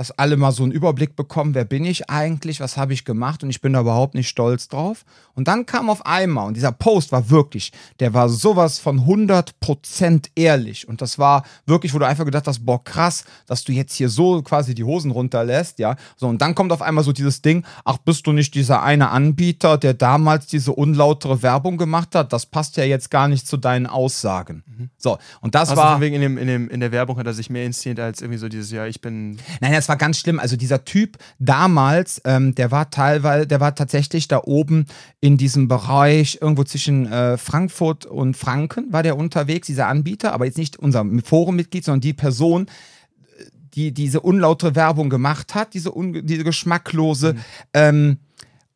dass alle mal so einen Überblick bekommen, wer bin ich eigentlich, was habe ich gemacht und ich bin da überhaupt nicht stolz drauf. Und dann kam auf einmal, und dieser Post war wirklich, der war sowas von 100% ehrlich und das war wirklich, wo du einfach gedacht hast, boah krass, dass du jetzt hier so quasi die Hosen runterlässt, ja. So, und dann kommt auf einmal so dieses Ding, ach, bist du nicht dieser eine Anbieter, der damals diese unlautere Werbung gemacht hat? Das passt ja jetzt gar nicht zu deinen Aussagen. So, und das Also war... wegen in, dem, in, dem, in der Werbung hat er sich mehr inszeniert als irgendwie so dieses, ja, ich bin. Nein, das war ganz schlimm. Also dieser Typ damals, ähm, der war teilweise, der war tatsächlich da oben in diesem Bereich, irgendwo zwischen äh, Frankfurt und Franken war der unterwegs, dieser Anbieter, aber jetzt nicht unser Forummitglied, sondern die Person, die diese unlautere Werbung gemacht hat, diese, diese geschmacklose. Ähm,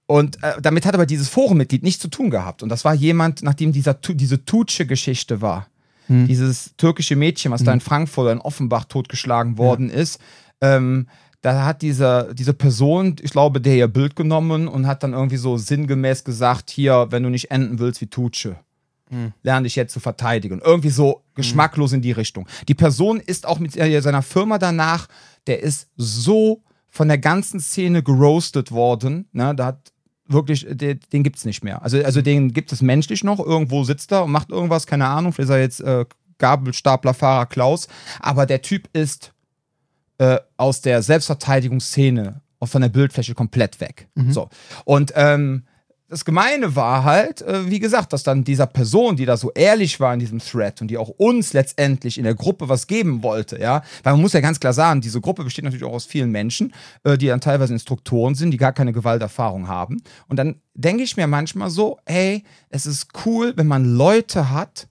und äh, damit hat aber dieses Forummitglied nichts zu tun gehabt. Und das war jemand, nachdem dieser, diese Tutsche-Geschichte war. Dieses türkische Mädchen, was da in Frankfurt oder in Offenbach totgeschlagen worden ist. Ähm, da hat diese, diese Person, ich glaube, der ihr Bild genommen und hat dann irgendwie so sinngemäß gesagt: Hier, wenn du nicht enden willst wie Tutsche, lerne dich jetzt zu verteidigen. Irgendwie so geschmacklos in die Richtung. Die Person ist auch mit seiner Firma danach, der ist so von der ganzen Szene geroastet worden. Ne? Da hat wirklich, den, den gibt es nicht mehr. Also, also den gibt es menschlich noch. Irgendwo sitzt er und macht irgendwas, keine Ahnung. Vielleicht ist er jetzt äh, Gabelstaplerfahrer Klaus. Aber der Typ ist äh, aus der Selbstverteidigungsszene von der Bildfläche komplett weg. So. Und ähm, das Gemeine war halt, äh, wie gesagt, dass dann dieser Person, die da so ehrlich war in diesem Thread und die auch uns letztendlich in der Gruppe was geben wollte, ja, weil man muss ja ganz klar sagen, diese Gruppe besteht natürlich auch aus vielen Menschen, äh, die dann teilweise Instruktoren sind, die gar keine Gewalterfahrung haben. Und dann denke ich mir manchmal so, hey, es ist cool, wenn man Leute hat,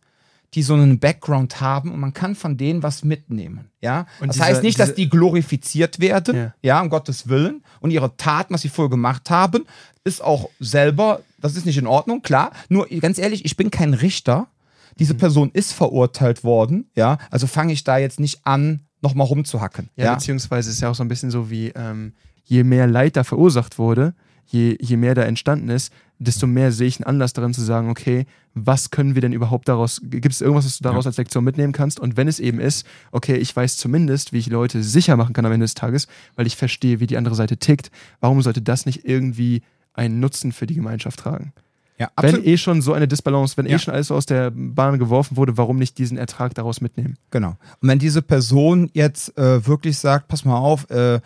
die so einen Background haben und man kann von denen was mitnehmen. Ja? Und das diese- heißt nicht, dass die glorifiziert werden, Ja. ja. um Gottes Willen. Und ihre Taten, was sie vorher gemacht haben, ist auch selber, das ist nicht in Ordnung, klar. Nur ganz ehrlich, ich bin kein Richter. Mhm. Diese Person ist verurteilt worden, ja. Also fange ich da jetzt nicht an, nochmal rumzuhacken. Ja, Ja, beziehungsweise ist ja auch so ein bisschen so wie, ähm, je mehr Leid da verursacht wurde, je, je mehr da entstanden ist, desto mehr sehe ich einen Anlass darin zu sagen, okay, was können wir denn überhaupt daraus, gibt es irgendwas, was du daraus Ja. als Lektion mitnehmen kannst? Und wenn es eben ist, okay, ich weiß zumindest, wie ich Leute sicher machen kann am Ende des Tages, weil ich verstehe, wie die andere Seite tickt, warum sollte das nicht irgendwie einen Nutzen für die Gemeinschaft tragen? ja Wenn eh schon so eine Disbalance, wenn Ja. eh schon alles aus der Bahn geworfen wurde, warum nicht diesen Ertrag daraus mitnehmen? Genau. Und wenn diese Person jetzt äh, wirklich sagt, pass mal auf, äh,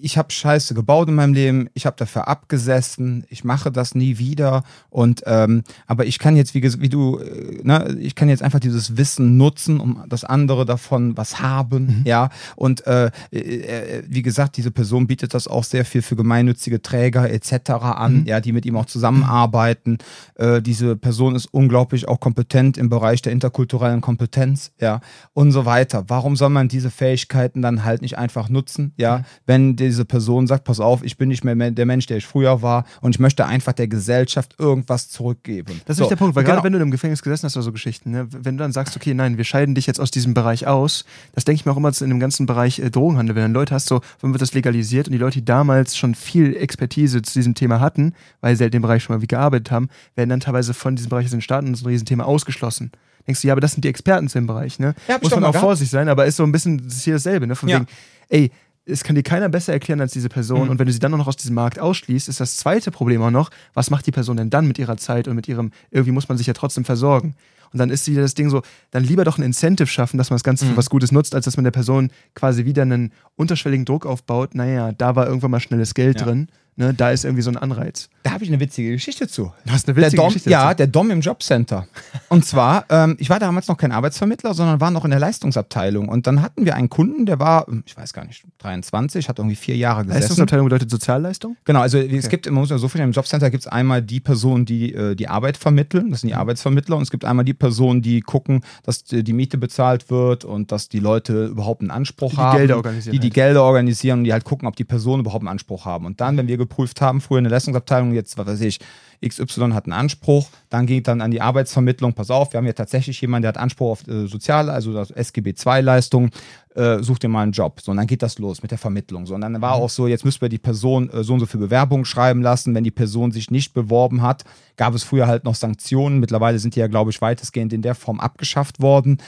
ich habe Scheiße gebaut in meinem Leben, ich habe dafür abgesessen, ich mache das nie wieder und ähm, aber ich kann jetzt wie, wie du, äh, ne, ich kann jetzt einfach dieses Wissen nutzen, um das andere davon was haben, ja und äh, äh, äh, wie gesagt, diese Person bietet das auch sehr viel für gemeinnützige Träger etc. an, ja, die mit ihm auch zusammenarbeiten. Äh, diese Person ist unglaublich auch kompetent im Bereich der interkulturellen Kompetenz, ja und so weiter. Warum soll man diese Fähigkeiten dann halt nicht einfach nutzen, ja, wenn diese Person sagt, pass auf, ich bin nicht mehr der Mensch, der ich früher war und ich möchte einfach der Gesellschaft irgendwas zurückgeben. Das ist So, nicht der Punkt, weil genau. gerade wenn du im Gefängnis gesessen hast oder so Geschichten, ne, wenn du dann sagst, okay, nein, wir scheiden dich jetzt aus diesem Bereich aus, das denke ich mir auch immer in dem ganzen Bereich äh, Drogenhandel, wenn dann Leute hast, so, wann wird das legalisiert und die Leute, die damals schon viel Expertise zu diesem Thema hatten, weil sie halt in dem Bereich schon mal wie gearbeitet haben, werden dann teilweise von diesem Bereich aus den Staaten und so ein Riesenthema ausgeschlossen. Denkst du, ja, aber das sind die Experten zu dem Bereich, ne? Ja, Muss man auch gehabt. vorsichtig sein, aber ist so ein bisschen, das ist hier dasselbe, ne? Von Ja. wegen, ey, es kann dir keiner besser erklären als diese Person. Mhm. Und wenn du sie dann auch noch aus diesem Markt ausschließt, ist das zweite Problem auch noch, was macht die Person denn dann mit ihrer Zeit und mit ihrem, irgendwie muss man sich ja trotzdem versorgen. Und dann ist wieder das Ding so, dann lieber doch ein Incentive schaffen, dass man das Ganze für Mhm. was Gutes nutzt, als dass man der Person quasi wieder einen unterschwelligen Druck aufbaut. Naja, da war irgendwann mal schnelles Geld Ja. drin. Ne, da ist irgendwie so ein Anreiz. Da habe ich eine witzige Geschichte zu. Du hast eine witzige Dom, Geschichte ja, dazu. der Dom im Jobcenter. Und zwar, ähm, ich war damals noch kein Arbeitsvermittler, sondern war noch in der Leistungsabteilung. Und dann hatten wir einen Kunden, der war, ich weiß gar nicht, 23, hat irgendwie vier Jahre gesessen. Leistungsabteilung bedeutet Sozialleistung? Genau, also es gibt, man muss ja so viel, im Jobcenter gibt es einmal die Personen, die äh, die Arbeit vermitteln, das sind Mhm. die Arbeitsvermittler, und es gibt einmal die Personen, die gucken, dass die die Miete bezahlt wird und dass die Leute überhaupt einen Anspruch Die die haben. Gelder organisieren Die die halt. Gelder organisieren und die halt gucken, ob die Personen überhaupt einen Anspruch haben. Und dann, wenn wir geprüft haben, früher in der Leistungsabteilung, jetzt, was weiß ich, XY hat einen Anspruch, dann geht dann an die Arbeitsvermittlung, pass auf, wir haben ja tatsächlich jemanden, der hat Anspruch auf äh, Soziale, also das SGB-II-Leistung, äh, such dir mal einen Job. So, und dann geht das los mit der Vermittlung. So, und dann war auch so, jetzt müssen wir die Person äh, so und so für Bewerbungen schreiben lassen. Wenn die Person sich nicht beworben hat, gab es früher halt noch Sanktionen. Mittlerweile sind die ja, glaube ich, weitestgehend in der Form abgeschafft worden.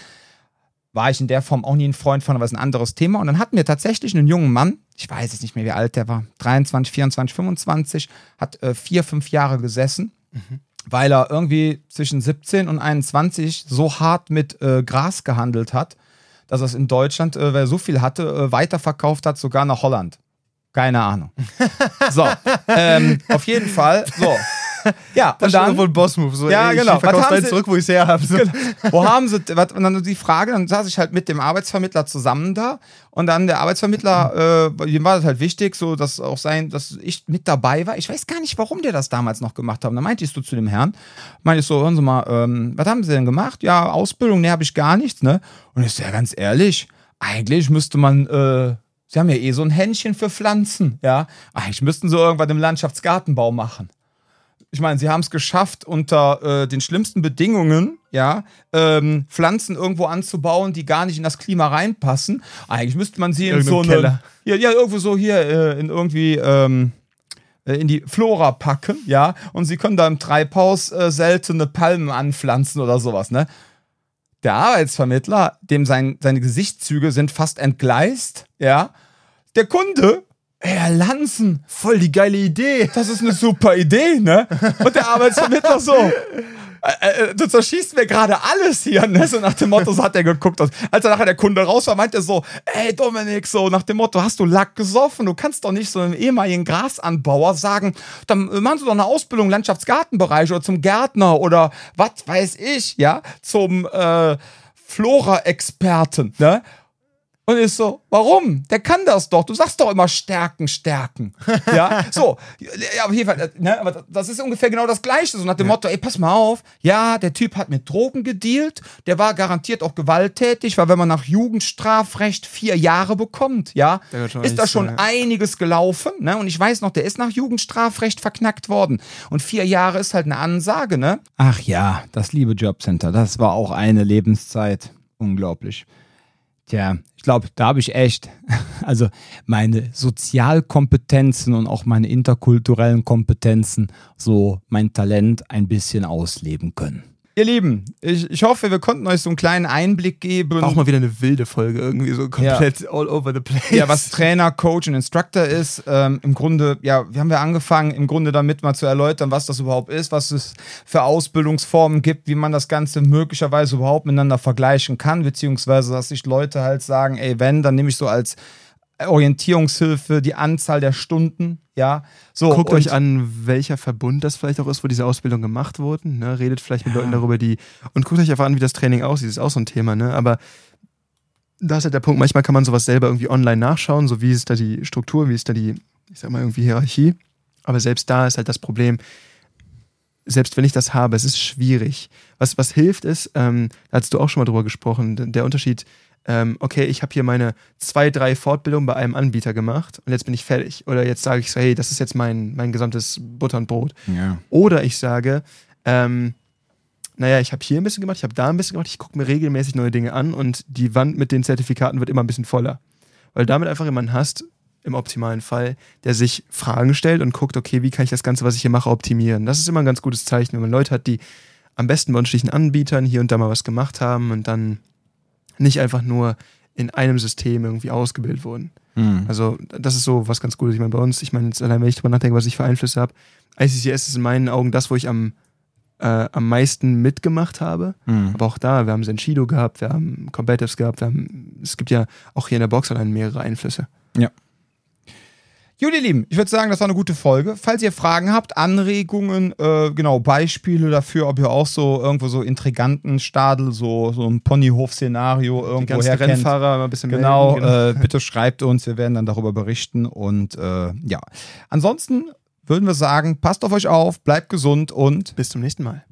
War ich in der Form auch nie ein Freund von, aber ist ein anderes Thema. Und dann hatten wir tatsächlich einen jungen Mann, ich weiß jetzt nicht mehr, wie alt der war, 23, 24, 25, hat äh, vier, fünf Jahre gesessen weil er irgendwie zwischen 17 und 21 so hart mit äh, Gras gehandelt hat, dass er es in Deutschland, äh, weil er so viel hatte, äh, weiterverkauft hat, sogar nach Holland. Keine Ahnung. so, ähm, auf jeden Fall. So. Ja, und dann, ein Boss-Move. So, Ja, ey, genau. Ich verkauf's haben Sie- zurück, wo ich es her habe. So. wo haben sie, was, und dann die Frage, dann saß ich halt mit dem Arbeitsvermittler zusammen da und dann der Arbeitsvermittler, äh, ihm war das halt wichtig, so dass auch sein, dass ich mit dabei war. Ich weiß gar nicht, warum der das damals noch gemacht hat. Und dann meinte ich so zu dem Herrn, meinte ich so, hören Sie mal, ähm, was haben Sie denn gemacht? Ja, Ausbildung, ne, habe ich gar nichts, ne? Und ich so, ja, ganz ehrlich, eigentlich müsste man, äh, Sie haben ja eh so ein Händchen für Pflanzen, ja. Eigentlich müssten Sie irgendwas im Landschaftsgartenbau machen ich meine, sie haben es geschafft, unter äh, den schlimmsten Bedingungen, ja, ähm, Pflanzen irgendwo anzubauen, die gar nicht in das Klima reinpassen. Eigentlich müsste man sie in so eine, ja, ja, irgendwo so hier äh, in irgendwie ähm, äh, in die Flora packen, ja, und sie können da im Treibhaus äh, seltene Palmen anpflanzen oder sowas, ne? Der Arbeitsvermittler, dem sein, seine Gesichtszüge sind fast entgleist, ja. Der Kunde, Herr Lanzen, Voll die geile Idee. das ist eine super Idee, ne? Und der Arbeitsvermittler so, äh, äh, du zerschießt mir gerade alles hier, ne? So nach dem Motto, so hat er geguckt. Als er nachher der Kunde raus war, meint er so, ey Dominik, so nach dem Motto, hast du Lack gesoffen? Du kannst doch nicht so einem ehemaligen Grasanbauer sagen, dann machen sie doch eine Ausbildung im Landschaftsgartenbereich oder zum Gärtner oder was weiß ich, ja? Zum äh, Flora-Experten, ne? Und ist so, warum? Der kann das doch. Du sagst doch immer stärken, stärken. Ja, so. Ja, auf jeden Fall, ne, aber das ist ungefähr genau das Gleiche. So nach dem Motto, ey, pass mal auf. Ja, der Typ hat mit Drogen gedealt. Der war garantiert auch gewalttätig, weil wenn man nach Jugendstrafrecht vier Jahre bekommt, ja, ist da schon sein, ja. einiges gelaufen. Ne? Und ich weiß noch, der ist nach Jugendstrafrecht verknackt worden. Und vier Jahre ist halt eine Ansage, ne? Ach ja, das liebe Jobcenter, das war auch eine Lebenszeit. Unglaublich. Tja, ich glaube, da habe ich echt, also meine Sozialkompetenzen und auch meine interkulturellen Kompetenzen, so mein Talent ein bisschen ausleben können. Ihr Lieben, ich, ich hoffe, wir konnten euch so einen kleinen Einblick geben. Auch mal wieder eine wilde Folge, irgendwie so komplett all over the place. Ja, was Trainer, Coach und Instructor ist, ähm, im Grunde, ja, wir haben ja angefangen, im Grunde damit mal zu erläutern, was das überhaupt ist, was es für Ausbildungsformen gibt, wie man das Ganze möglicherweise überhaupt miteinander vergleichen kann, beziehungsweise, dass sich Leute halt sagen, ey, wenn, dann nehme ich so als Orientierungshilfe die Anzahl der Stunden, ja. So, Guckt euch an, welcher Verbund das vielleicht auch ist, wo diese Ausbildung gemacht wurden. Ne? Redet vielleicht mit Leuten darüber, die. Und guckt euch einfach an, wie das Training aussieht. Das ist auch so ein Thema, ne? Aber da ist halt der Punkt, manchmal kann man sowas selber irgendwie online nachschauen, so wie ist da die Struktur, wie ist da die, ich sag mal, irgendwie Hierarchie. Aber selbst da ist halt das Problem, selbst wenn ich das habe, es ist schwierig. Was, was hilft ist, ähm, da hast du auch schon mal drüber gesprochen, der Unterschied, ähm, okay, ich habe hier meine zwei, drei Fortbildungen bei einem Anbieter gemacht und jetzt bin ich fertig. Oder jetzt sage ich so, hey, das ist jetzt mein, mein gesamtes Butter und Brot. ja. Oder ich sage, ähm, naja, ich habe hier ein bisschen gemacht, ich habe da ein bisschen gemacht, ich gucke mir regelmäßig neue Dinge an und die Wand mit den Zertifikaten wird immer ein bisschen voller. Weil damit einfach jemanden hast, im optimalen Fall, der sich Fragen stellt und guckt, okay, wie kann ich das Ganze, was ich hier mache, optimieren. Das ist immer ein ganz gutes Zeichen, wenn man Leute hat, die am besten bei unterschiedlichen Anbietern hier und da mal was gemacht haben und dann nicht einfach nur in einem System irgendwie ausgebildet wurden. Hm. Also, das ist so was ganz Gutes. Ich meine, bei uns, ich meine, jetzt allein, wenn ich drüber nachdenke, was ich für Einflüsse habe, ICCS ist in meinen Augen das, wo ich am äh, am meisten mitgemacht habe. Mhm. Aber auch da, wir haben Senshido gehabt, wir haben Combatives gehabt, wir haben, es gibt ja auch hier in der Box allein mehrere Einflüsse. Gut, ihr Lieben, ich würde sagen, das war eine gute Folge. Falls ihr Fragen habt, Anregungen, äh, genau, Beispiele dafür, ob ihr auch so irgendwo so intriganten Stadel, so, so ein Ponyhof-Szenario irgendwo herkennt. Rennfahrer mal ein bisschen Genau, melden, Äh, bitte schreibt uns, wir werden dann darüber berichten. Und äh, ja, ansonsten würden wir sagen, passt auf euch auf, bleibt gesund und Bis zum nächsten Mal.